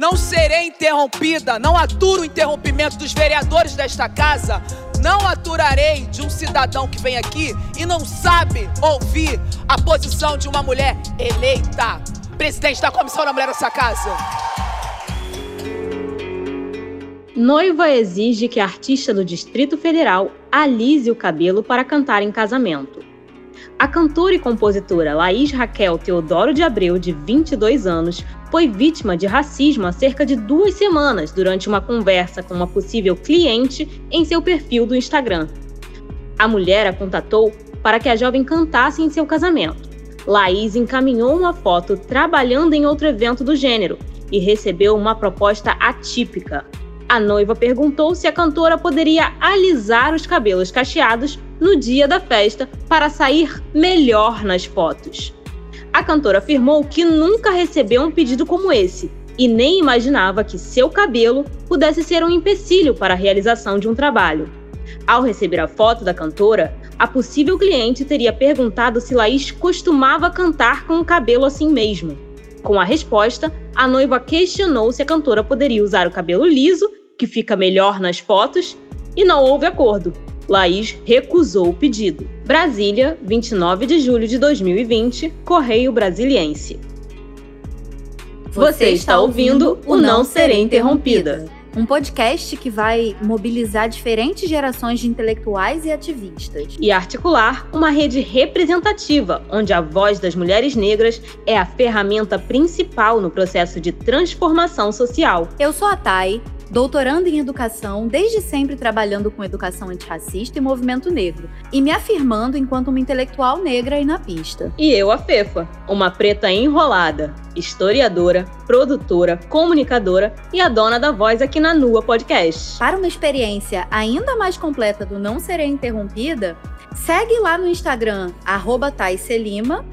Não serei interrompida, não aturo o interrompimento dos vereadores desta casa. Não aturarei de um cidadão que vem aqui e não sabe ouvir a posição de uma mulher eleita, presidente da Comissão da Mulher dessa casa. Noiva exige que a artista do Distrito Federal alise o cabelo para cantar em casamento. A cantora e compositora Laís Raquel Teodoro de Abreu, de 22 anos, foi vítima de racismo há cerca de duas semanas durante uma conversa com uma possível cliente em seu perfil do Instagram. A mulher a contatou para que a jovem cantasse em seu casamento. Laís encaminhou uma foto trabalhando em outro evento do gênero e recebeu uma proposta atípica. A noiva perguntou se a cantora poderia alisar os cabelos cacheados no dia da festa para sair melhor nas fotos. A cantora afirmou que nunca recebeu um pedido como esse e nem imaginava que seu cabelo pudesse ser um empecilho para a realização de um trabalho. Ao receber a foto da cantora, a possível cliente teria perguntado se Laís costumava cantar com o cabelo assim mesmo. Com a resposta, a noiva questionou se a cantora poderia usar o cabelo liso, que fica melhor nas fotos, e não houve acordo. Laís recusou o pedido. Brasília, 29 de julho de 2020, Correio Brasiliense. Você está ouvindo o Não Serei Interrompida. Um podcast que vai mobilizar diferentes gerações de intelectuais e ativistas. E articular uma rede representativa, onde a voz das mulheres negras é a ferramenta principal no processo de transformação social. Eu sou a Thay doutorando em educação, desde sempre trabalhando com educação antirracista e movimento negro, e me afirmando enquanto uma intelectual negra aí na pista. E eu, a Fefa, uma preta enrolada, historiadora, produtora, comunicadora e a dona da voz aqui na Nua Podcast. Para uma experiência ainda mais completa do Não Serei Interrompida, segue lá no Instagram, arroba Taicelima,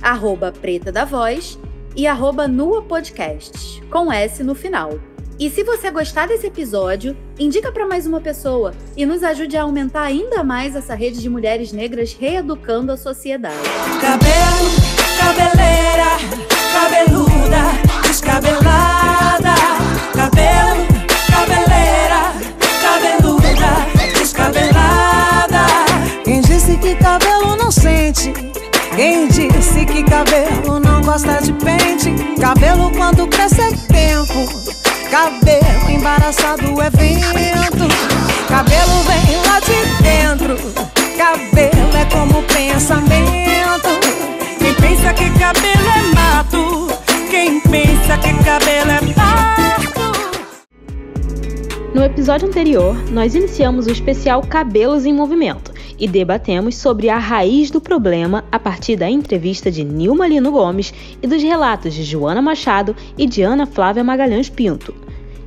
arroba Preta da Voz e arroba Nua Podcast, com S no final. E se você gostar desse episódio, indica para mais uma pessoa e nos ajude a aumentar ainda mais essa rede de mulheres negras reeducando a sociedade. Cabelo, cabeleira, cabeluda, descabelada. Cabelo, cabeleira, cabeluda, descabelada. Quem disse que cabelo não sente? Quem disse que cabelo não gosta de pente? Cabelo quando cresce. É. Cabelo vem lá de dentro. Cabelo é como pensamento. Quem pensa que cabelo é mato. Quem pensa que cabelo é. No episódio anterior, nós iniciamos o especial Cabelos em Movimento e debatemos sobre a raiz do problema a partir da entrevista de Nilma Lino Gomes e dos relatos de Joana Machado e de Ana Flávia Magalhães Pinto.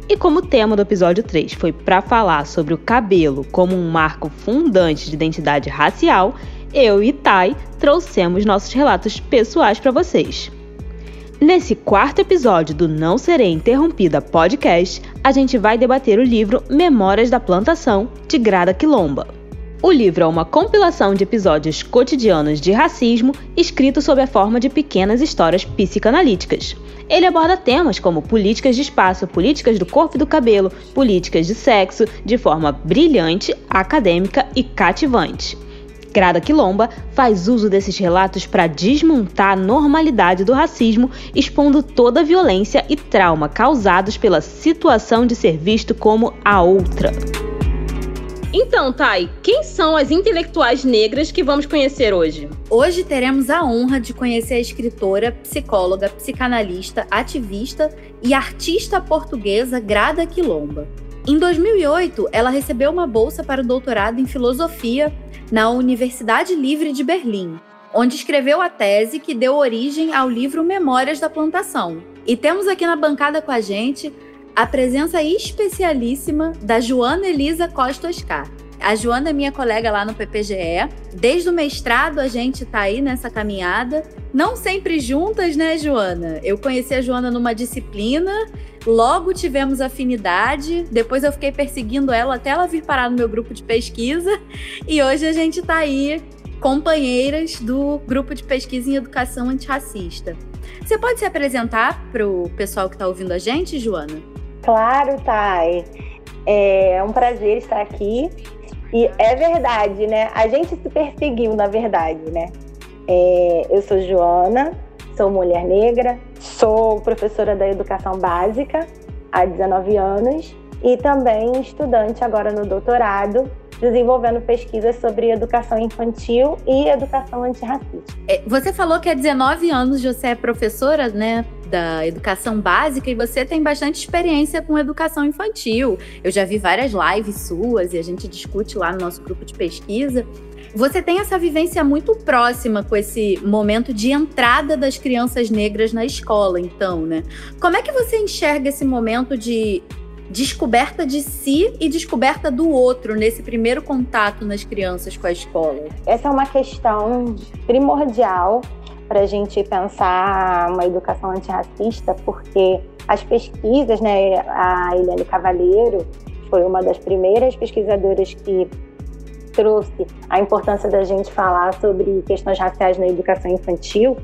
E como o tema do episódio 3 foi para falar sobre o cabelo como um marco fundante de identidade racial, eu e Tai trouxemos nossos relatos pessoais para vocês. Nesse quarto episódio do Não Serei Interrompida podcast, a gente vai debater o livro Memórias da Plantação, de Grada Quilomba. O livro é uma compilação de episódios cotidianos de racismo escrito sob a forma de pequenas histórias psicanalíticas. Ele aborda temas como políticas de espaço, políticas do corpo e do cabelo, políticas de sexo, de forma brilhante, acadêmica e cativante. Grada Quilomba faz uso desses relatos para desmontar a normalidade do racismo, expondo toda a violência e trauma causados pela situação de ser visto como a outra. Então, Thay, quem são as intelectuais negras que vamos conhecer hoje? Hoje teremos a honra de conhecer a escritora, psicóloga, psicanalista, ativista e artista portuguesa Grada Quilomba. Em 2008, ela recebeu uma bolsa para o doutorado em filosofia na Universidade Livre de Berlim, onde escreveu a tese que deu origem ao livro Memórias da Plantação. E temos aqui na bancada com a gente a presença especialíssima da Joana Elisa Costa Oscar. A Joana é minha colega lá no PPGE. Desde o mestrado a gente tá aí nessa caminhada. Não sempre juntas, né, Joana? Eu conheci a Joana numa disciplina, logo tivemos afinidade, depois eu fiquei perseguindo ela até ela vir parar no meu grupo de pesquisa. E hoje a gente tá aí companheiras do grupo de pesquisa em educação antirracista. Você pode se apresentar para o pessoal que está ouvindo a gente, Joana? Claro, Thay. É um prazer estar aqui. E é verdade, né? A gente se perseguiu, na verdade, né? É, eu sou Joana, sou mulher negra, sou professora da educação básica há 19 anos e também estudante agora no doutorado desenvolvendo pesquisas sobre educação infantil e educação antirracista. É, você falou que há 19 anos você é professora, né, da educação básica e você tem bastante experiência com educação infantil. Eu já vi várias lives suas e a gente discute lá no nosso grupo de pesquisa. Você tem essa vivência muito próxima com esse momento de entrada das crianças negras na escola, então, né? Como é que você enxerga esse momento de descoberta de si e descoberta do outro nesse primeiro contato nas crianças com a escola? Essa é uma questão primordial para a gente pensar uma educação antirracista, porque as pesquisas, né, a Eliane Cavalheiro foi uma das primeiras pesquisadoras que trouxe a importância da gente falar sobre questões raciais na educação infantil.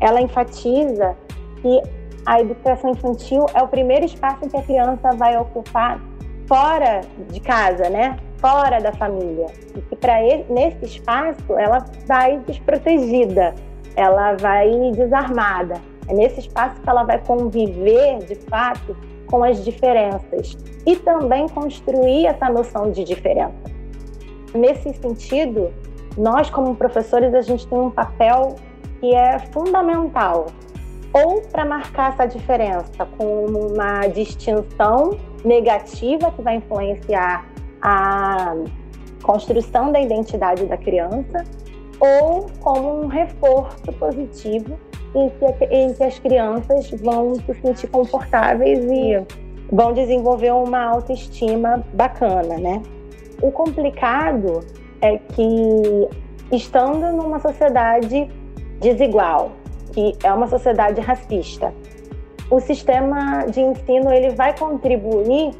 Ela enfatiza que a educação infantil é o primeiro espaço que a criança vai ocupar fora de casa, né? Fora da família. E que para nesse espaço ela vai desprotegida, ela vai desarmada. É nesse espaço que ela vai conviver, de fato, com as diferenças e também construir essa noção de diferença. Nesse sentido, nós como professores a gente tem um papel que é fundamental ou para marcar essa diferença com uma distinção negativa que vai influenciar a construção da identidade da criança, ou como um reforço positivo em que, em que as crianças vão se sentir confortáveis e vão desenvolver uma autoestima bacana, né? O complicado é que estando numa sociedade desigual, que é uma sociedade racista. O sistema de ensino ele vai contribuir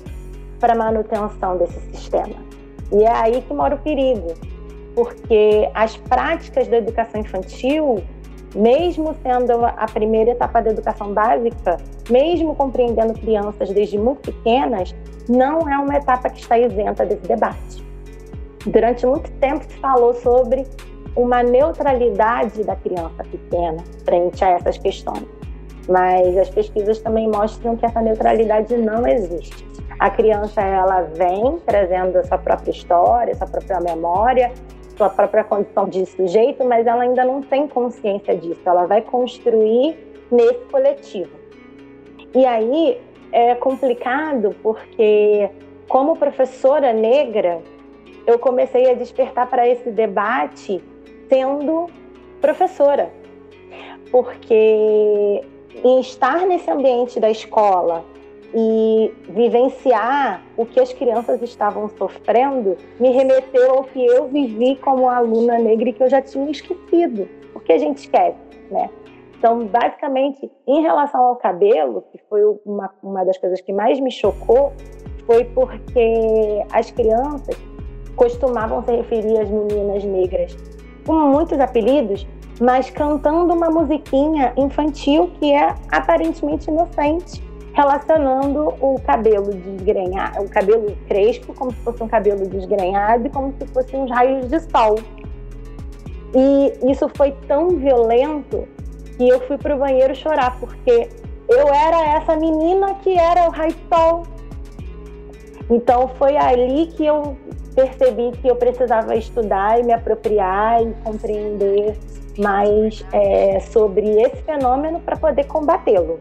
para a manutenção desse sistema. E é aí que mora o perigo, porque as práticas da educação infantil, mesmo sendo a primeira etapa da educação básica, mesmo compreendendo crianças desde muito pequenas, não é uma etapa que está isenta desse debate. Durante muito tempo se falou sobre uma neutralidade da criança pequena frente a essas questões. Mas as pesquisas também mostram que essa neutralidade não existe. A criança ela vem trazendo a sua própria história, sua própria memória, sua própria condição de sujeito, mas ela ainda não tem consciência disso. Ela vai construir nesse coletivo. E aí é complicado porque, como professora negra, eu comecei a despertar para esse debate sendo professora, porque em estar nesse ambiente da escola e vivenciar o que as crianças estavam sofrendo me remeteu ao que eu vivi como aluna negra e que eu já tinha esquecido, porque a gente esquece, né? Então, basicamente, em relação ao cabelo, que foi uma, uma das coisas que mais me chocou, foi porque as crianças costumavam se referir às meninas negras com muitos apelidos, mas cantando uma musiquinha infantil que é aparentemente inocente, relacionando o cabelo desgrenhado, o cabelo crespo, como se fosse um cabelo desgrenhado e como se fossem uns raios de sol. E isso foi tão violento que eu fui para o banheiro chorar, porque eu era essa menina que era o raio de sol. Então foi ali que eu percebi que eu precisava estudar e me apropriar e compreender mais é, sobre esse fenômeno para poder combatê-lo.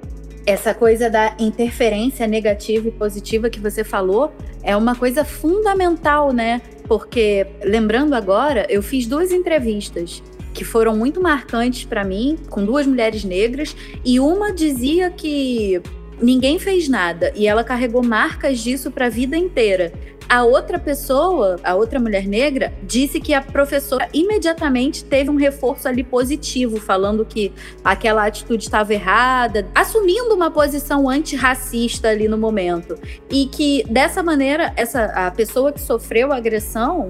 Essa coisa da interferência negativa e positiva que você falou é uma coisa fundamental, né? Porque, lembrando agora, eu fiz duas entrevistas que foram muito marcantes para mim, com duas mulheres negras, e uma dizia que ninguém fez nada e ela carregou marcas disso para a vida inteira. A outra pessoa, a outra mulher negra, disse que a professora imediatamente teve um reforço ali positivo, falando que aquela atitude estava errada, assumindo uma posição antirracista ali no momento. E que dessa maneira, essa a pessoa que sofreu a agressão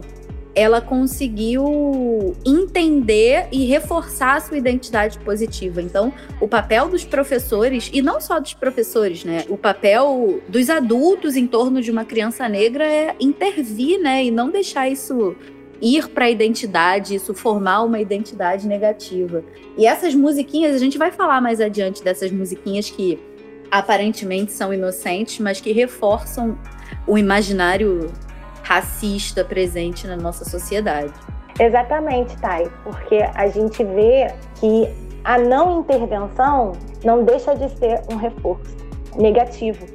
ela conseguiu entender e reforçar a sua identidade positiva. Então, o papel dos professores, e não só dos professores, né? O papel dos adultos em torno de uma criança negra é intervir, né? E não deixar isso ir para a identidade, isso formar uma identidade negativa. E essas musiquinhas, a gente vai falar mais adiante dessas musiquinhas que aparentemente são inocentes, mas que reforçam o imaginário racista presente na nossa sociedade. Exatamente, Thay, porque a gente vê que a não intervenção não deixa de ser um reforço negativo.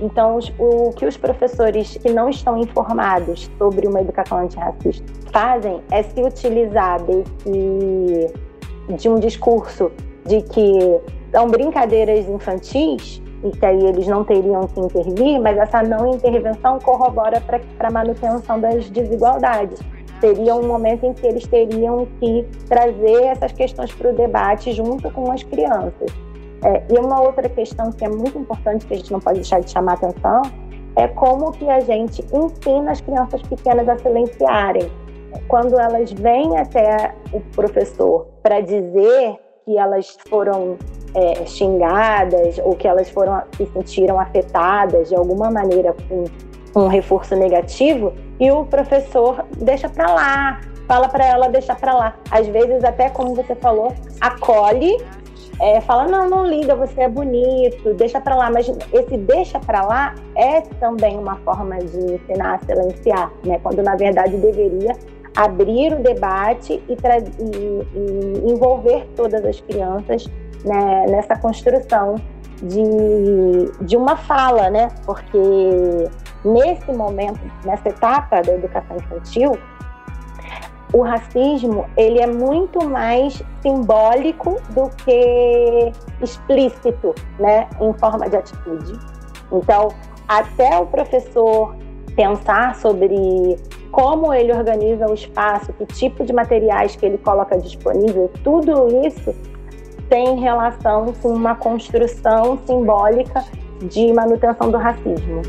Então, o que os professores que não estão informados sobre uma educação antirracista fazem é se utilizar desse, de um discurso de que são brincadeiras infantis e que aí eles não teriam que intervir, mas essa não intervenção corrobora para a manutenção das desigualdades. Seria um momento em que eles teriam que trazer essas questões para o debate junto com as crianças. É, e uma outra questão que é muito importante, que a gente não pode deixar de chamar atenção, é como que a gente ensina as crianças pequenas a silenciarem. Quando elas vêm até o professor para dizer que elas foram é, xingadas ou que elas foram se sentiram afetadas de alguma maneira com um reforço negativo e o professor deixa para lá, fala para ela deixar para lá. Às vezes até como você falou, acolhe, é, fala não, não liga, você é bonito, deixa para lá. Mas esse deixa para lá é também uma forma de ensinar a silenciar, né? Quando na verdade deveria abrir o debate e, e, e envolver todas as crianças né, nessa construção de, de uma fala, né? Porque nesse momento, nessa etapa da educação infantil, o racismo ele é muito mais simbólico do que explícito, né, em forma de atitude. Então, até o professor pensar sobre como ele organiza o espaço, que tipo de materiais que ele coloca disponível, tudo isso tem relação com uma construção simbólica de manutenção do racismo.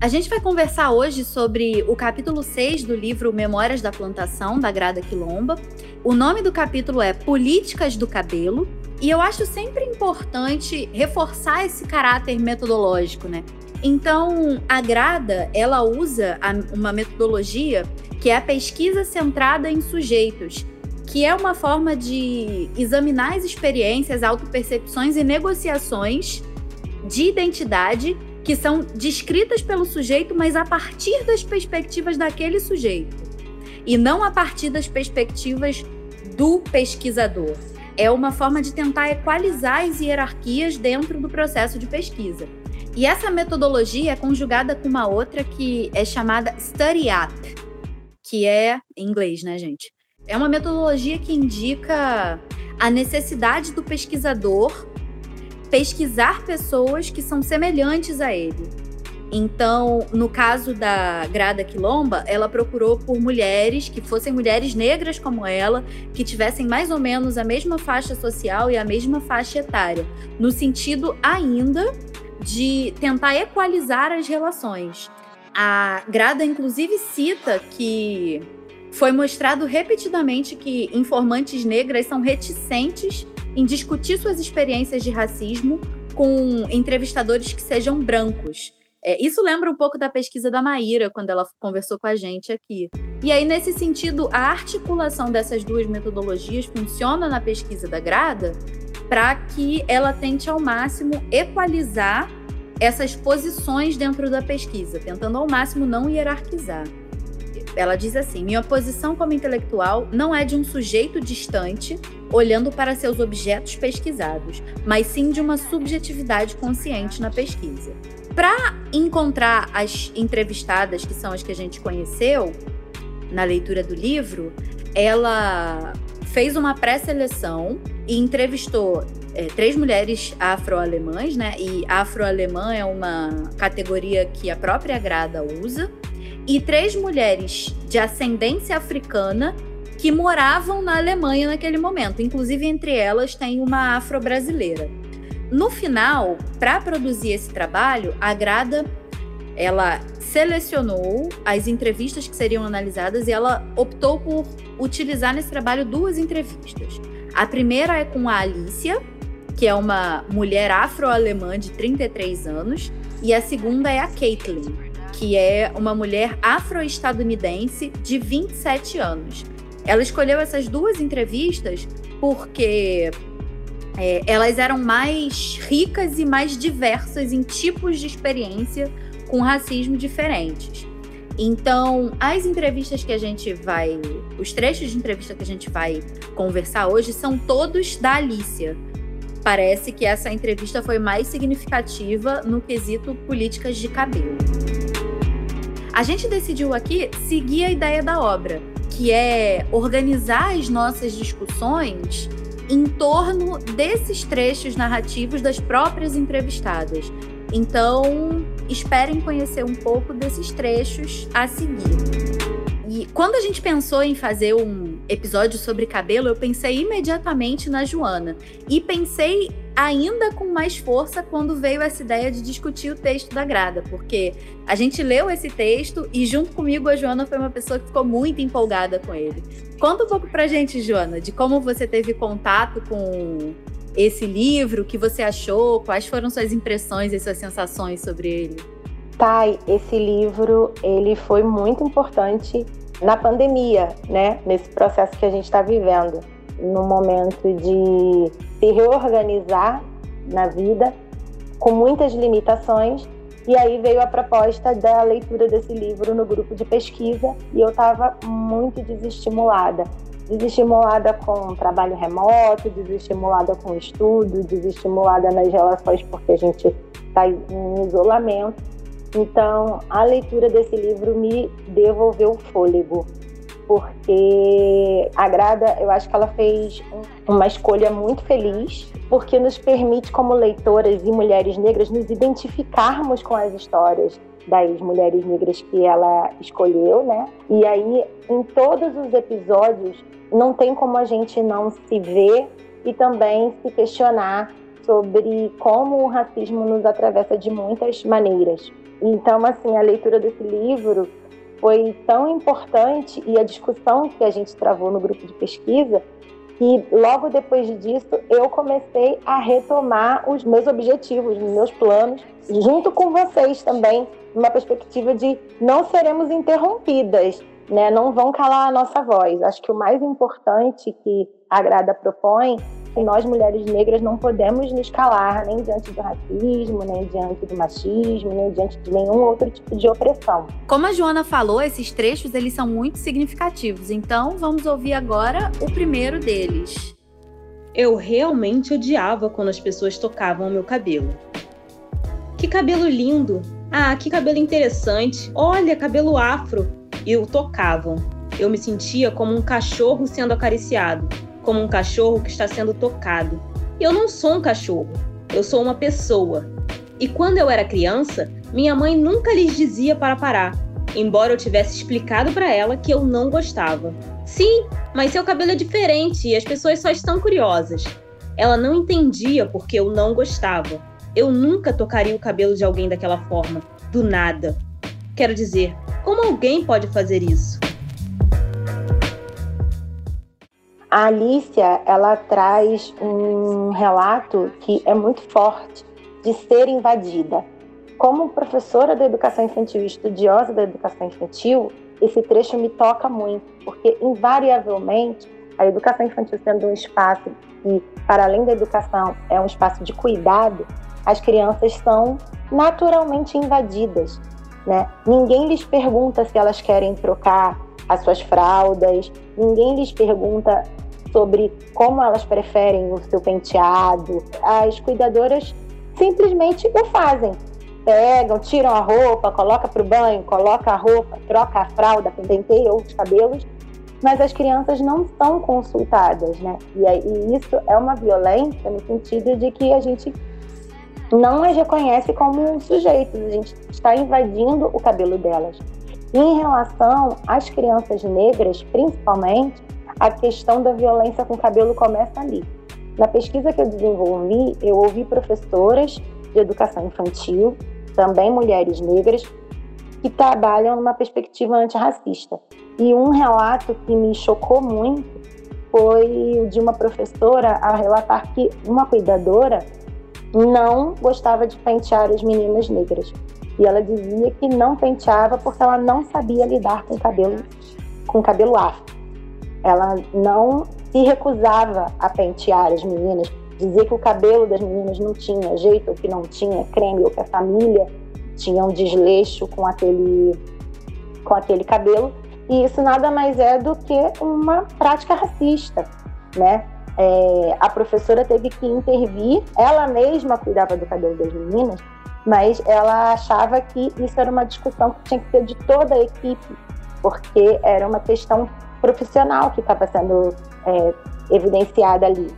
A gente vai conversar hoje sobre o capítulo 6 do livro Memórias da Plantação, da Grada Quilomba. O nome do capítulo é Políticas do Cabelo. E eu acho sempre importante reforçar esse caráter metodológico, né? Então, a Grada, ela usa uma metodologia que é a pesquisa centrada em sujeitos, que é uma forma de examinar as experiências, autopercepções e negociações de identidade que são descritas pelo sujeito, mas a partir das perspectivas daquele sujeito, e não a partir das perspectivas do pesquisador. É uma forma de tentar equalizar as hierarquias dentro do processo de pesquisa. E essa metodologia é conjugada com uma outra que é chamada Study Up, que é em inglês, né, gente? É uma metodologia que indica a necessidade do pesquisador pesquisar pessoas que são semelhantes a ele. Então, no caso da Grada Quilomba, ela procurou por mulheres que fossem mulheres negras como ela, que tivessem mais ou menos a mesma faixa social e a mesma faixa etária, no sentido ainda de tentar equalizar as relações. A Grada, inclusive, cita que foi mostrado repetidamente que informantes negras são reticentes em discutir suas experiências de racismo com entrevistadores que sejam brancos. É, isso lembra um pouco da pesquisa da Maíra, quando ela conversou com a gente aqui. E aí, nesse sentido, a articulação dessas duas metodologias funciona na pesquisa da Grada para que ela tente ao máximo equalizar essas posições dentro da pesquisa, tentando ao máximo não hierarquizar. Ela diz assim: minha posição como intelectual não é de um sujeito distante olhando para seus objetos pesquisados, mas sim de uma subjetividade consciente na pesquisa. Para encontrar as entrevistadas, que são as que a gente conheceu na leitura do livro, ela fez uma pré-seleção e entrevistou é, três mulheres afro-alemãs, né? E afro-alemã é uma categoria que a própria Grada usa. E três mulheres de ascendência africana que moravam na Alemanha naquele momento. Inclusive, entre elas tem uma afro-brasileira. no final, para produzir esse trabalho, a Grada ela selecionou as entrevistas que seriam analisadas e ela optou por utilizar nesse trabalho duas entrevistas. A primeira é com a Alicia, que é uma mulher afro-alemã de 33 anos, e a segunda é a Caitlin, que é uma mulher afro-estadunidense de 27 anos. Ela escolheu essas duas entrevistas porque é, elas eram mais ricas e mais diversas em tipos de experiência com racismo diferentes. Então, as entrevistas que a gente vai. Os trechos de entrevista que a gente vai conversar hoje são todos da Alicia. Parece que essa entrevista foi mais significativa no quesito políticas de cabelo. A gente decidiu aqui seguir a ideia da obra, que é organizar as nossas discussões em torno desses trechos narrativos das próprias entrevistadas. Então, esperem conhecer um pouco desses trechos a seguir. E quando a gente pensou em fazer um episódio sobre cabelo, eu pensei imediatamente na Joana. E pensei ainda com mais força quando veio essa ideia de discutir o texto da Grada, porque a gente leu esse texto e junto comigo a Joana foi uma pessoa que ficou muito empolgada com ele. Conta um pouco pra gente, Joana, de como você teve contato com esse livro, o que você achou, quais foram suas impressões e suas sensações sobre ele. Thay, esse livro ele foi muito importante na pandemia, né? Nesse processo que a gente está vivendo, no momento de se reorganizar na vida, com muitas limitações. E aí veio a proposta da leitura desse livro no grupo de pesquisa e eu estava muito desestimulada. Desestimulada com trabalho remoto, desestimulada com estudo, desestimulada nas relações porque a gente está em isolamento. Então, a leitura desse livro me devolveu o fôlego, porque a Grada, eu acho que ela fez uma escolha muito feliz, porque nos permite, como leitoras e mulheres negras, nos identificarmos com as histórias das mulheres negras que ela escolheu, né? E aí, em todos os episódios, não tem como a gente não se ver e também se questionar sobre como o racismo nos atravessa de muitas maneiras. Então, assim, a leitura desse livro foi tão importante e a discussão que a gente travou no grupo de pesquisa que logo depois disso eu comecei a retomar os meus objetivos, os meus planos, junto com vocês também, numa perspectiva de não seremos interrompidas, né? Não vão calar a nossa voz. Acho que o mais importante que a Grada propõe que nós mulheres negras não podemos nos calar nem diante do racismo, nem diante do machismo, nem diante de nenhum outro tipo de opressão. Como a Joana falou, esses trechos eles são muito significativos. Então, vamos ouvir agora o primeiro deles. Eu realmente odiava quando as pessoas tocavam o meu cabelo. Que cabelo lindo! Ah, que cabelo interessante! Olha, cabelo afro! E o tocavam. Eu me sentia como um cachorro sendo acariciado como um cachorro que está sendo tocado. Eu não sou um cachorro, eu sou uma pessoa. E quando eu era criança, minha mãe nunca lhes dizia para parar, embora eu tivesse explicado para ela que eu não gostava. Sim, mas seu cabelo é diferente e as pessoas só estão curiosas. Ela não entendia porque eu não gostava. Eu nunca tocaria o cabelo de alguém daquela forma, do nada. Quero dizer, como alguém pode fazer isso? A Alicia, ela traz um relato que é muito forte de ser invadida. Como professora da educação infantil e estudiosa da educação infantil, esse trecho me toca muito, porque invariavelmente a educação infantil sendo um espaço que, para além da educação, é um espaço de cuidado, as crianças são naturalmente invadidas. Né? Ninguém lhes pergunta se elas querem trocar as suas fraldas, ninguém lhes pergunta sobre como elas preferem o seu penteado. As cuidadoras simplesmente o fazem. Pegam, tiram a roupa, coloca para o banho, coloca a roupa, troca a fralda, penteia os cabelos, mas as crianças não são consultadas, né? E, e isso é uma violência no sentido de que a gente não as reconhece como sujeitos, a gente está invadindo o cabelo delas. E em relação às crianças negras, principalmente, a questão da violência com o cabelo começa ali. Na pesquisa que eu desenvolvi, eu ouvi professoras de educação infantil, também mulheres negras, que trabalham numa perspectiva antirracista. E um relato que me chocou muito foi o de uma professora a relatar que uma cuidadora não gostava de pentear as meninas negras. E ela dizia que não penteava porque ela não sabia lidar com cabelo com cabelo afro. Ela não se recusava a pentear as meninas, dizia que o cabelo das meninas não tinha jeito, que não tinha creme, ou que a família tinha um desleixo com aquele, com aquele cabelo. E isso nada mais é do que uma prática racista, né? É, a professora teve que intervir, ela mesma cuidava do cabelo das meninas, mas ela achava que isso era uma discussão que tinha que ser de toda a equipe, porque era uma questão profissional que estava sendo é, evidenciada ali.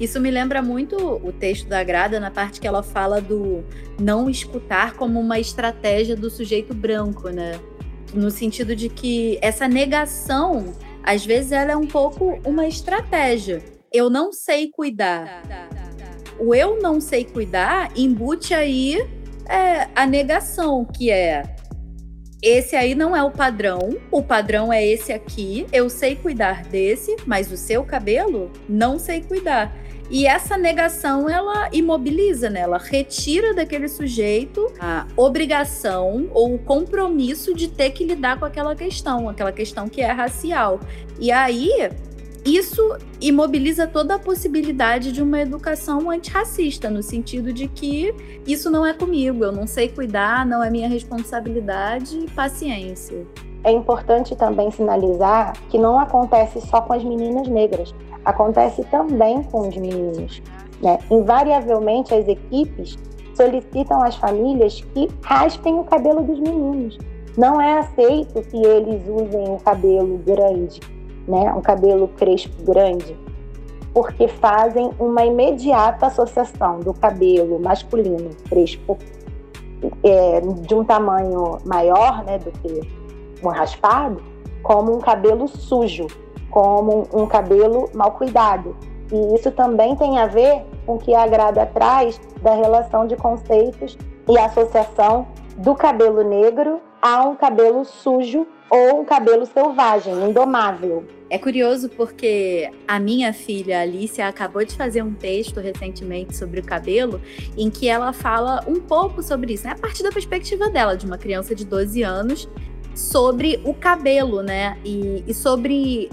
Isso me lembra muito o texto da Grada na parte que ela fala do não escutar como uma estratégia do sujeito branco, né? No sentido de que essa negação, às vezes, ela é um pouco uma estratégia. Eu não sei cuidar. O eu não sei cuidar embute aí é, a negação, que é esse aí não é o padrão, o padrão é esse aqui, eu sei cuidar desse, mas o seu cabelo não sei cuidar. E essa negação, ela imobiliza, né? Ela retira daquele sujeito a obrigação ou o compromisso de ter que lidar com aquela questão, aquela questão que é racial. E aí, isso imobiliza toda a possibilidade de uma educação antirracista, no sentido de que isso não é comigo, eu não sei cuidar, não é minha responsabilidade, paciência. É importante também sinalizar que não acontece só com as meninas negras, acontece também com os meninos. Né? Invariavelmente, as equipes solicitam às famílias que raspem o cabelo dos meninos. Não é aceito que eles usem o cabelo grande, né? um cabelo crespo grande, porque fazem uma imediata associação do cabelo masculino crespo é, de um tamanho maior né, do que um raspado, como um cabelo sujo, como um cabelo mal cuidado. E isso também tem a ver com o que a Grada traz da relação de conceitos e associação do cabelo negro a um cabelo sujo ou um cabelo selvagem, indomável. É curioso porque a minha filha Alicia acabou de fazer um texto recentemente sobre o cabelo, em que ela fala um pouco sobre isso, né? a partir da perspectiva dela, de uma criança de 12 anos, sobre o cabelo, né? E, e sobre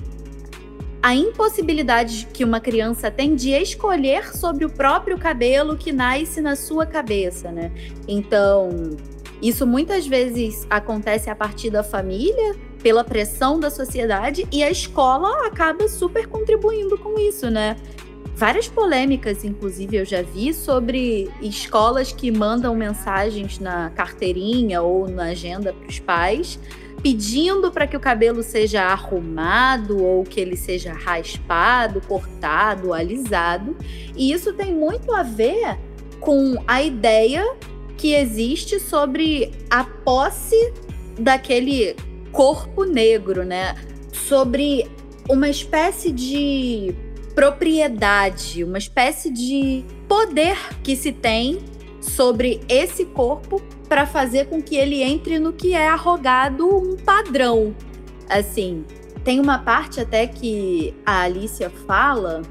a impossibilidade que uma criança tem de escolher sobre o próprio cabelo que nasce na sua cabeça, né? Então, isso muitas vezes acontece a partir da família, pela pressão da sociedade, e a escola acaba super contribuindo com isso, né? Várias polêmicas, inclusive, eu já vi sobre escolas que mandam mensagens na carteirinha ou na agenda para os pais pedindo para que o cabelo seja arrumado ou que ele seja raspado, cortado, alisado. E isso tem muito a ver com a ideia que existe sobre a posse daquele corpo negro, né? Sobre uma espécie de propriedade, uma espécie de poder que se tem sobre esse corpo para fazer com que ele entre no que é arrogado um padrão. Assim, tem uma parte até que a Alicia fala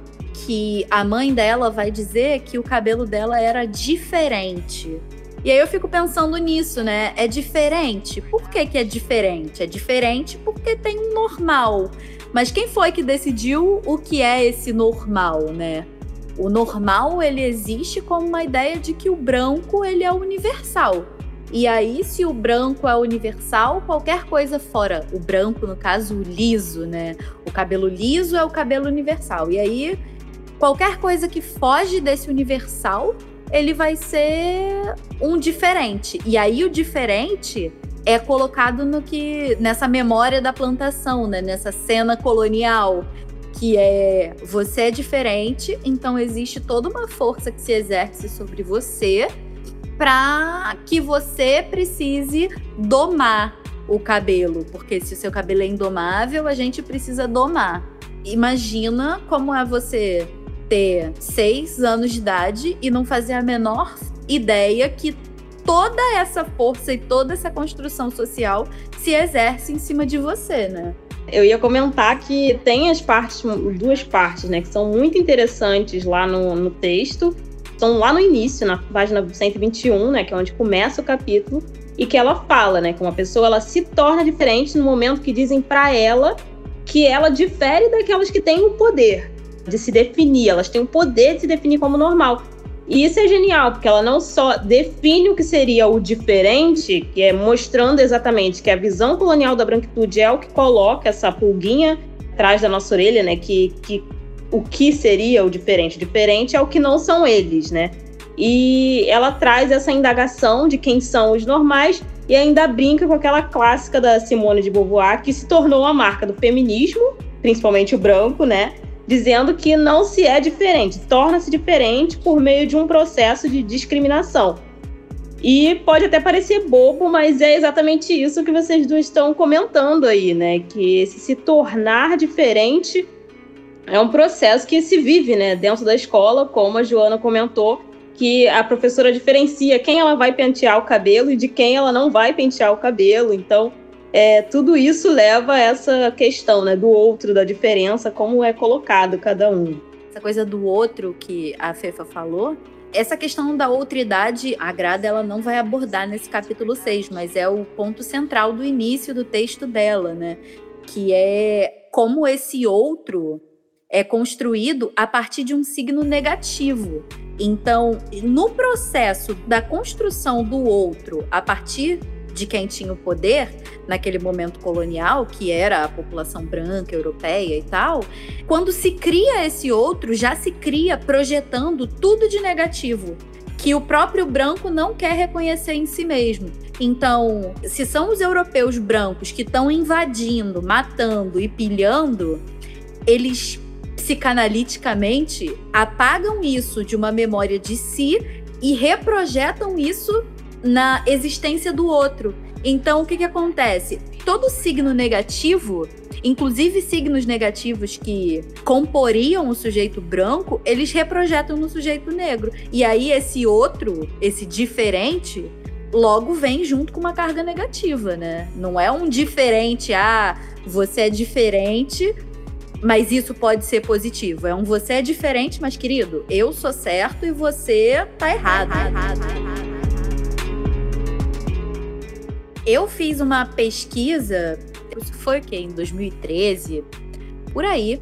que a mãe dela vai dizer que o cabelo dela era diferente. E aí eu fico pensando nisso, né? É diferente. Por que, que é diferente? É diferente porque tem um normal. Mas quem foi que decidiu o que é esse normal, né? O normal ele existe como uma ideia de que o branco ele é universal. E aí, se o branco é universal, qualquer coisa fora o branco, no caso, o liso, né? O cabelo liso é o cabelo universal. E aí, qualquer coisa que foge desse universal, ele vai ser um diferente. E aí, o diferente é colocado no que nessa memória da plantação, né? Nessa cena colonial que é você é diferente, então existe toda uma força que se exerce sobre você para que você precise domar o cabelo, porque se o seu cabelo é indomável, a gente precisa domar. Imagina como é você ter seis anos de idade e não fazer a menor ideia que toda essa força e toda essa construção social se exerce em cima de você, né? Eu ia comentar que tem as partes, duas partes, né, que são muito interessantes lá no, no texto. São lá no início, na página 121, né, que é onde começa o capítulo, e que ela fala, né, que uma pessoa ela se torna diferente no momento que dizem para ela que ela difere daquelas que têm o poder de se definir, elas têm o poder de se definir como normal. E isso é genial, porque ela não só define o que seria o diferente, que é mostrando exatamente que a visão colonial da branquitude é o que coloca essa pulguinha atrás da nossa orelha, né? Que, que o que seria o diferente? O diferente é o que não são eles, né? E ela traz essa indagação de quem são os normais e ainda brinca com aquela clássica da Simone de Beauvoir, que se tornou a marca do feminismo, principalmente o branco, né? Dizendo que não se é diferente, torna-se diferente por meio de um processo de discriminação. E pode até parecer bobo, mas é exatamente isso que vocês duas estão comentando aí, né? Que se tornar diferente é um processo que se vive, né, dentro da escola, como a Joana comentou, que a professora diferencia quem ela vai pentear o cabelo e de quem ela não vai pentear o cabelo. Então, é, tudo isso leva a essa questão né, do outro, da diferença, como é colocado cada um. Essa coisa do outro que a Fefa falou, essa questão da outridade, a Grada ela não vai abordar nesse capítulo 6, mas é o ponto central do início do texto dela, né? Que é como esse outro é construído a partir de um signo negativo. Então, no processo da construção do outro a partir de quem tinha o poder naquele momento colonial, que era a população branca, europeia e tal, quando se cria esse outro, já se cria projetando tudo de negativo que o próprio branco não quer reconhecer em si mesmo. Então, se são os europeus brancos que estão invadindo, matando e pilhando, eles psicanaliticamente apagam isso de uma memória de si e reprojetam isso na existência do outro. Então, o que, que acontece? Todo signo negativo, inclusive signos negativos que comporiam o sujeito branco, eles reprojetam no sujeito negro. E aí, esse outro, esse diferente, logo vem junto com uma carga negativa, né? Não é um diferente, ah, você é diferente, mas isso pode ser positivo. É um você é diferente, mas querido, eu sou certo e você tá errado. Tá errado, tá errado. Eu fiz uma pesquisa, isso foi o quê? Em 2013, por aí,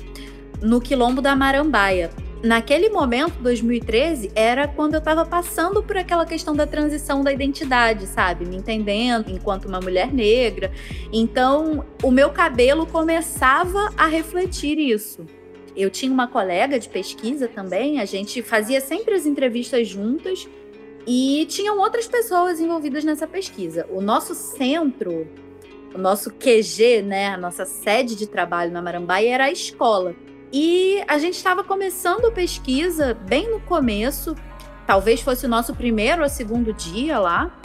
no Quilombo da Marambaia. Naquele momento, 2013, era quando eu estava passando por aquela questão da transição da identidade, sabe? Me entendendo enquanto uma mulher negra. Então, o meu cabelo começava a refletir isso. Eu tinha uma colega de pesquisa também, a gente fazia sempre as entrevistas juntas e tinham outras pessoas envolvidas nessa pesquisa. O nosso centro, o nosso QG, né, a nossa sede de trabalho na Marambaia era a escola. E a gente estava começando a pesquisa bem no começo, talvez fosse o nosso primeiro ou segundo dia lá.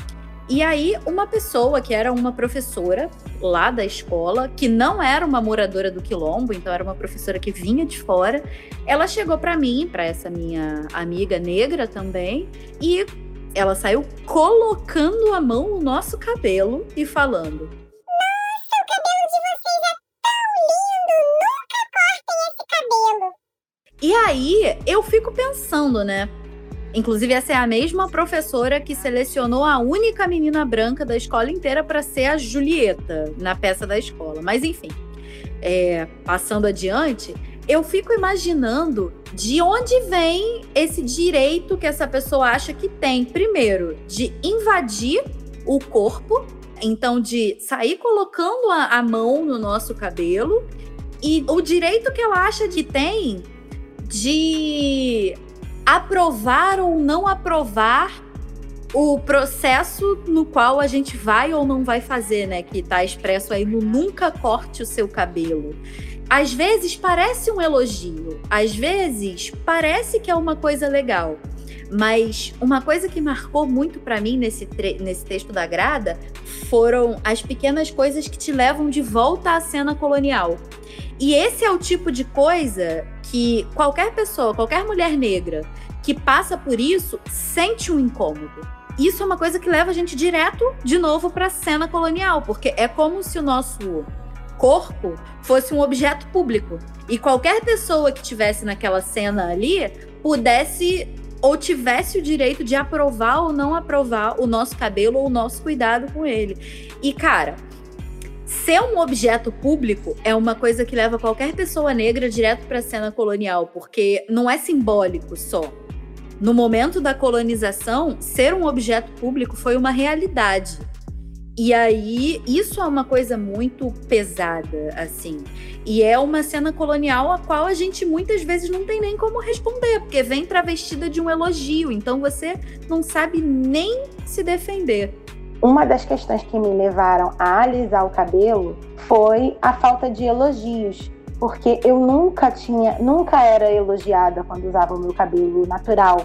E aí, uma pessoa que era uma professora lá da escola, que não era uma moradora do Quilombo, então era uma professora que vinha de fora, ela chegou para mim, para essa minha amiga negra também, e ela saiu colocando a mão no nosso cabelo e falando: Nossa, o cabelo de vocês é tão lindo! Nunca cortem esse cabelo! E aí eu fico pensando, né? Inclusive, essa é a mesma professora que selecionou a única menina branca da escola inteira para ser a Julieta na peça da escola. Mas enfim, é, passando adiante, eu fico imaginando de onde vem esse direito que essa pessoa acha que tem, primeiro, de invadir o corpo, então de sair colocando a, a mão no nosso cabelo, e o direito que ela acha de tem de aprovar ou não aprovar o processo no qual a gente vai ou não vai fazer, né? Que tá expresso aí no nunca corte o seu cabelo às vezes parece um elogio, às vezes parece que é uma coisa legal. Mas uma coisa que marcou muito para mim nesse, nesse texto da Grada foram as pequenas coisas que te levam de volta à cena colonial. E esse é o tipo de coisa que qualquer pessoa, qualquer mulher negra que passa por isso, sente um incômodo. Isso é uma coisa que leva a gente direto de novo para a cena colonial, porque é como se o nosso corpo fosse um objeto público e qualquer pessoa que tivesse naquela cena ali pudesse ou tivesse o direito de aprovar ou não aprovar o nosso cabelo ou o nosso cuidado com ele. E cara, ser um objeto público é uma coisa que leva qualquer pessoa negra direto para a cena colonial, porque não é simbólico só. No momento da colonização, ser um objeto público foi uma realidade. E aí, isso é uma coisa muito pesada, assim. E é uma cena colonial a qual a gente muitas vezes não tem nem como responder, porque vem travestida de um elogio, então você não sabe nem se defender. Uma das questões que me levaram a alisar o cabelo foi a falta de elogios, porque eu nunca tinha, nunca era elogiada quando usava o meu cabelo natural.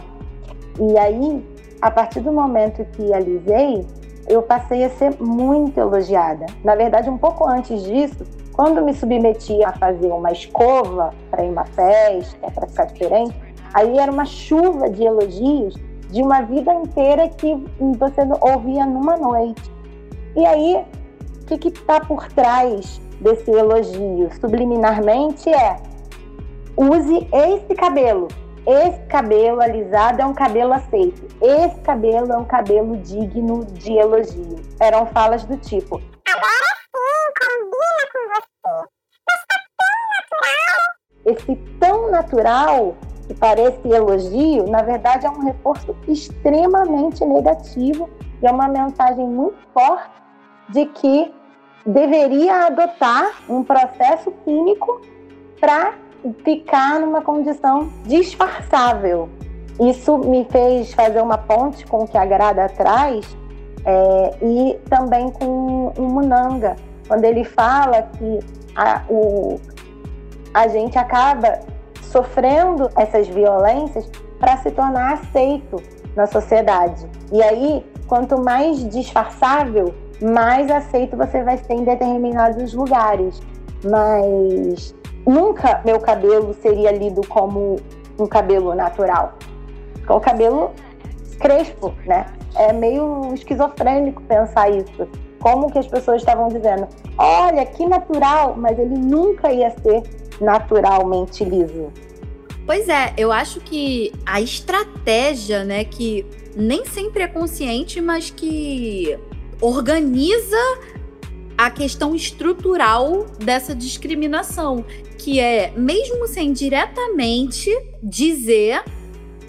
E aí, a partir do momento que alisei, eu passei a ser muito elogiada. Na verdade, um pouco antes disso, quando me submetia a fazer uma escova para ir uma festa, para ficar diferente, aí era uma chuva de elogios de uma vida inteira que você ouvia numa noite. E aí, o que está por trás desse elogio? Subliminarmente é use esse cabelo, esse cabelo alisado é um cabelo aceito. Esse cabelo é um cabelo digno de elogio. Eram falas do tipo: Agora sim, combina com você. Mas tá tão natural. Esse tão natural que parece elogio, na verdade é um reforço extremamente negativo e é uma mensagem muito forte de que deveria adotar um processo químico para ficar numa condição disfarçável. Isso me fez fazer uma ponte com o que a Grada traz é, e também com o Munanga, quando ele fala que a, o, a gente acaba sofrendo essas violências para se tornar aceito na sociedade. E aí, quanto mais disfarçável, mais aceito você vai ser em determinados lugares. Mas nunca meu cabelo seria lido como um cabelo natural. É o cabelo crespo, né? É meio esquizofrênico pensar isso. Como que as pessoas estavam dizendo, olha, que natural, mas ele nunca ia ser naturalmente liso. Pois é, eu acho que a estratégia, né, que nem sempre é consciente, mas que organiza a questão estrutural dessa discriminação, que é, mesmo sem diretamente dizer,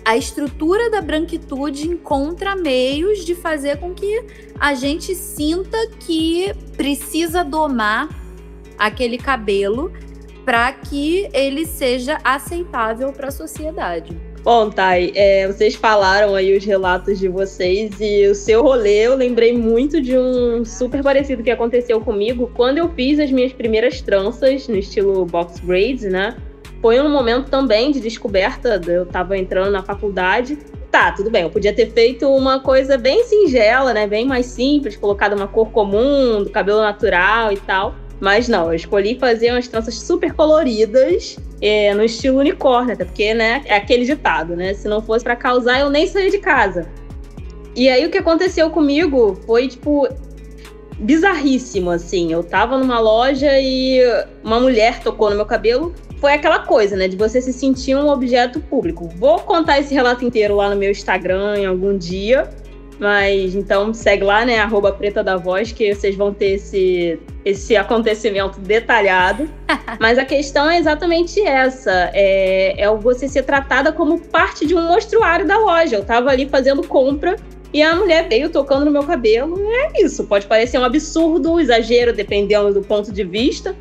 a estrutura da branquitude encontra meios de fazer com que a gente sinta que precisa domar aquele cabelo para que ele seja aceitável para a sociedade. Bom, Thay, é, vocês falaram aí os relatos de vocês e o seu rolê, eu lembrei muito de um super parecido que aconteceu comigo quando eu fiz as minhas primeiras tranças no estilo box braids, né? Foi um momento também de descoberta, eu tava entrando na faculdade. Tá, tudo bem, eu podia ter feito uma coisa bem singela, né? Bem mais simples, colocado uma cor comum, do cabelo natural e tal. Mas não, eu escolhi fazer umas tranças super coloridas é, no estilo unicórnio, até porque, né, é aquele ditado, né? Se não fosse para causar, eu nem saía de casa. E aí o que aconteceu comigo foi, tipo, bizarríssimo, assim. Eu tava numa loja e uma mulher tocou no meu cabelo. Foi aquela coisa, né, de você se sentir um objeto público. Vou contar esse relato inteiro lá no meu Instagram em algum dia. Mas então segue lá, né? Arroba Preta da Voz, que vocês vão ter esse, esse acontecimento detalhado. Mas a questão é exatamente essa: é, é você ser tratada como parte de um mostruário da loja. Eu tava ali fazendo compra e a mulher veio tocando no meu cabelo. É isso. Pode parecer um absurdo, um exagero, dependendo do ponto de vista.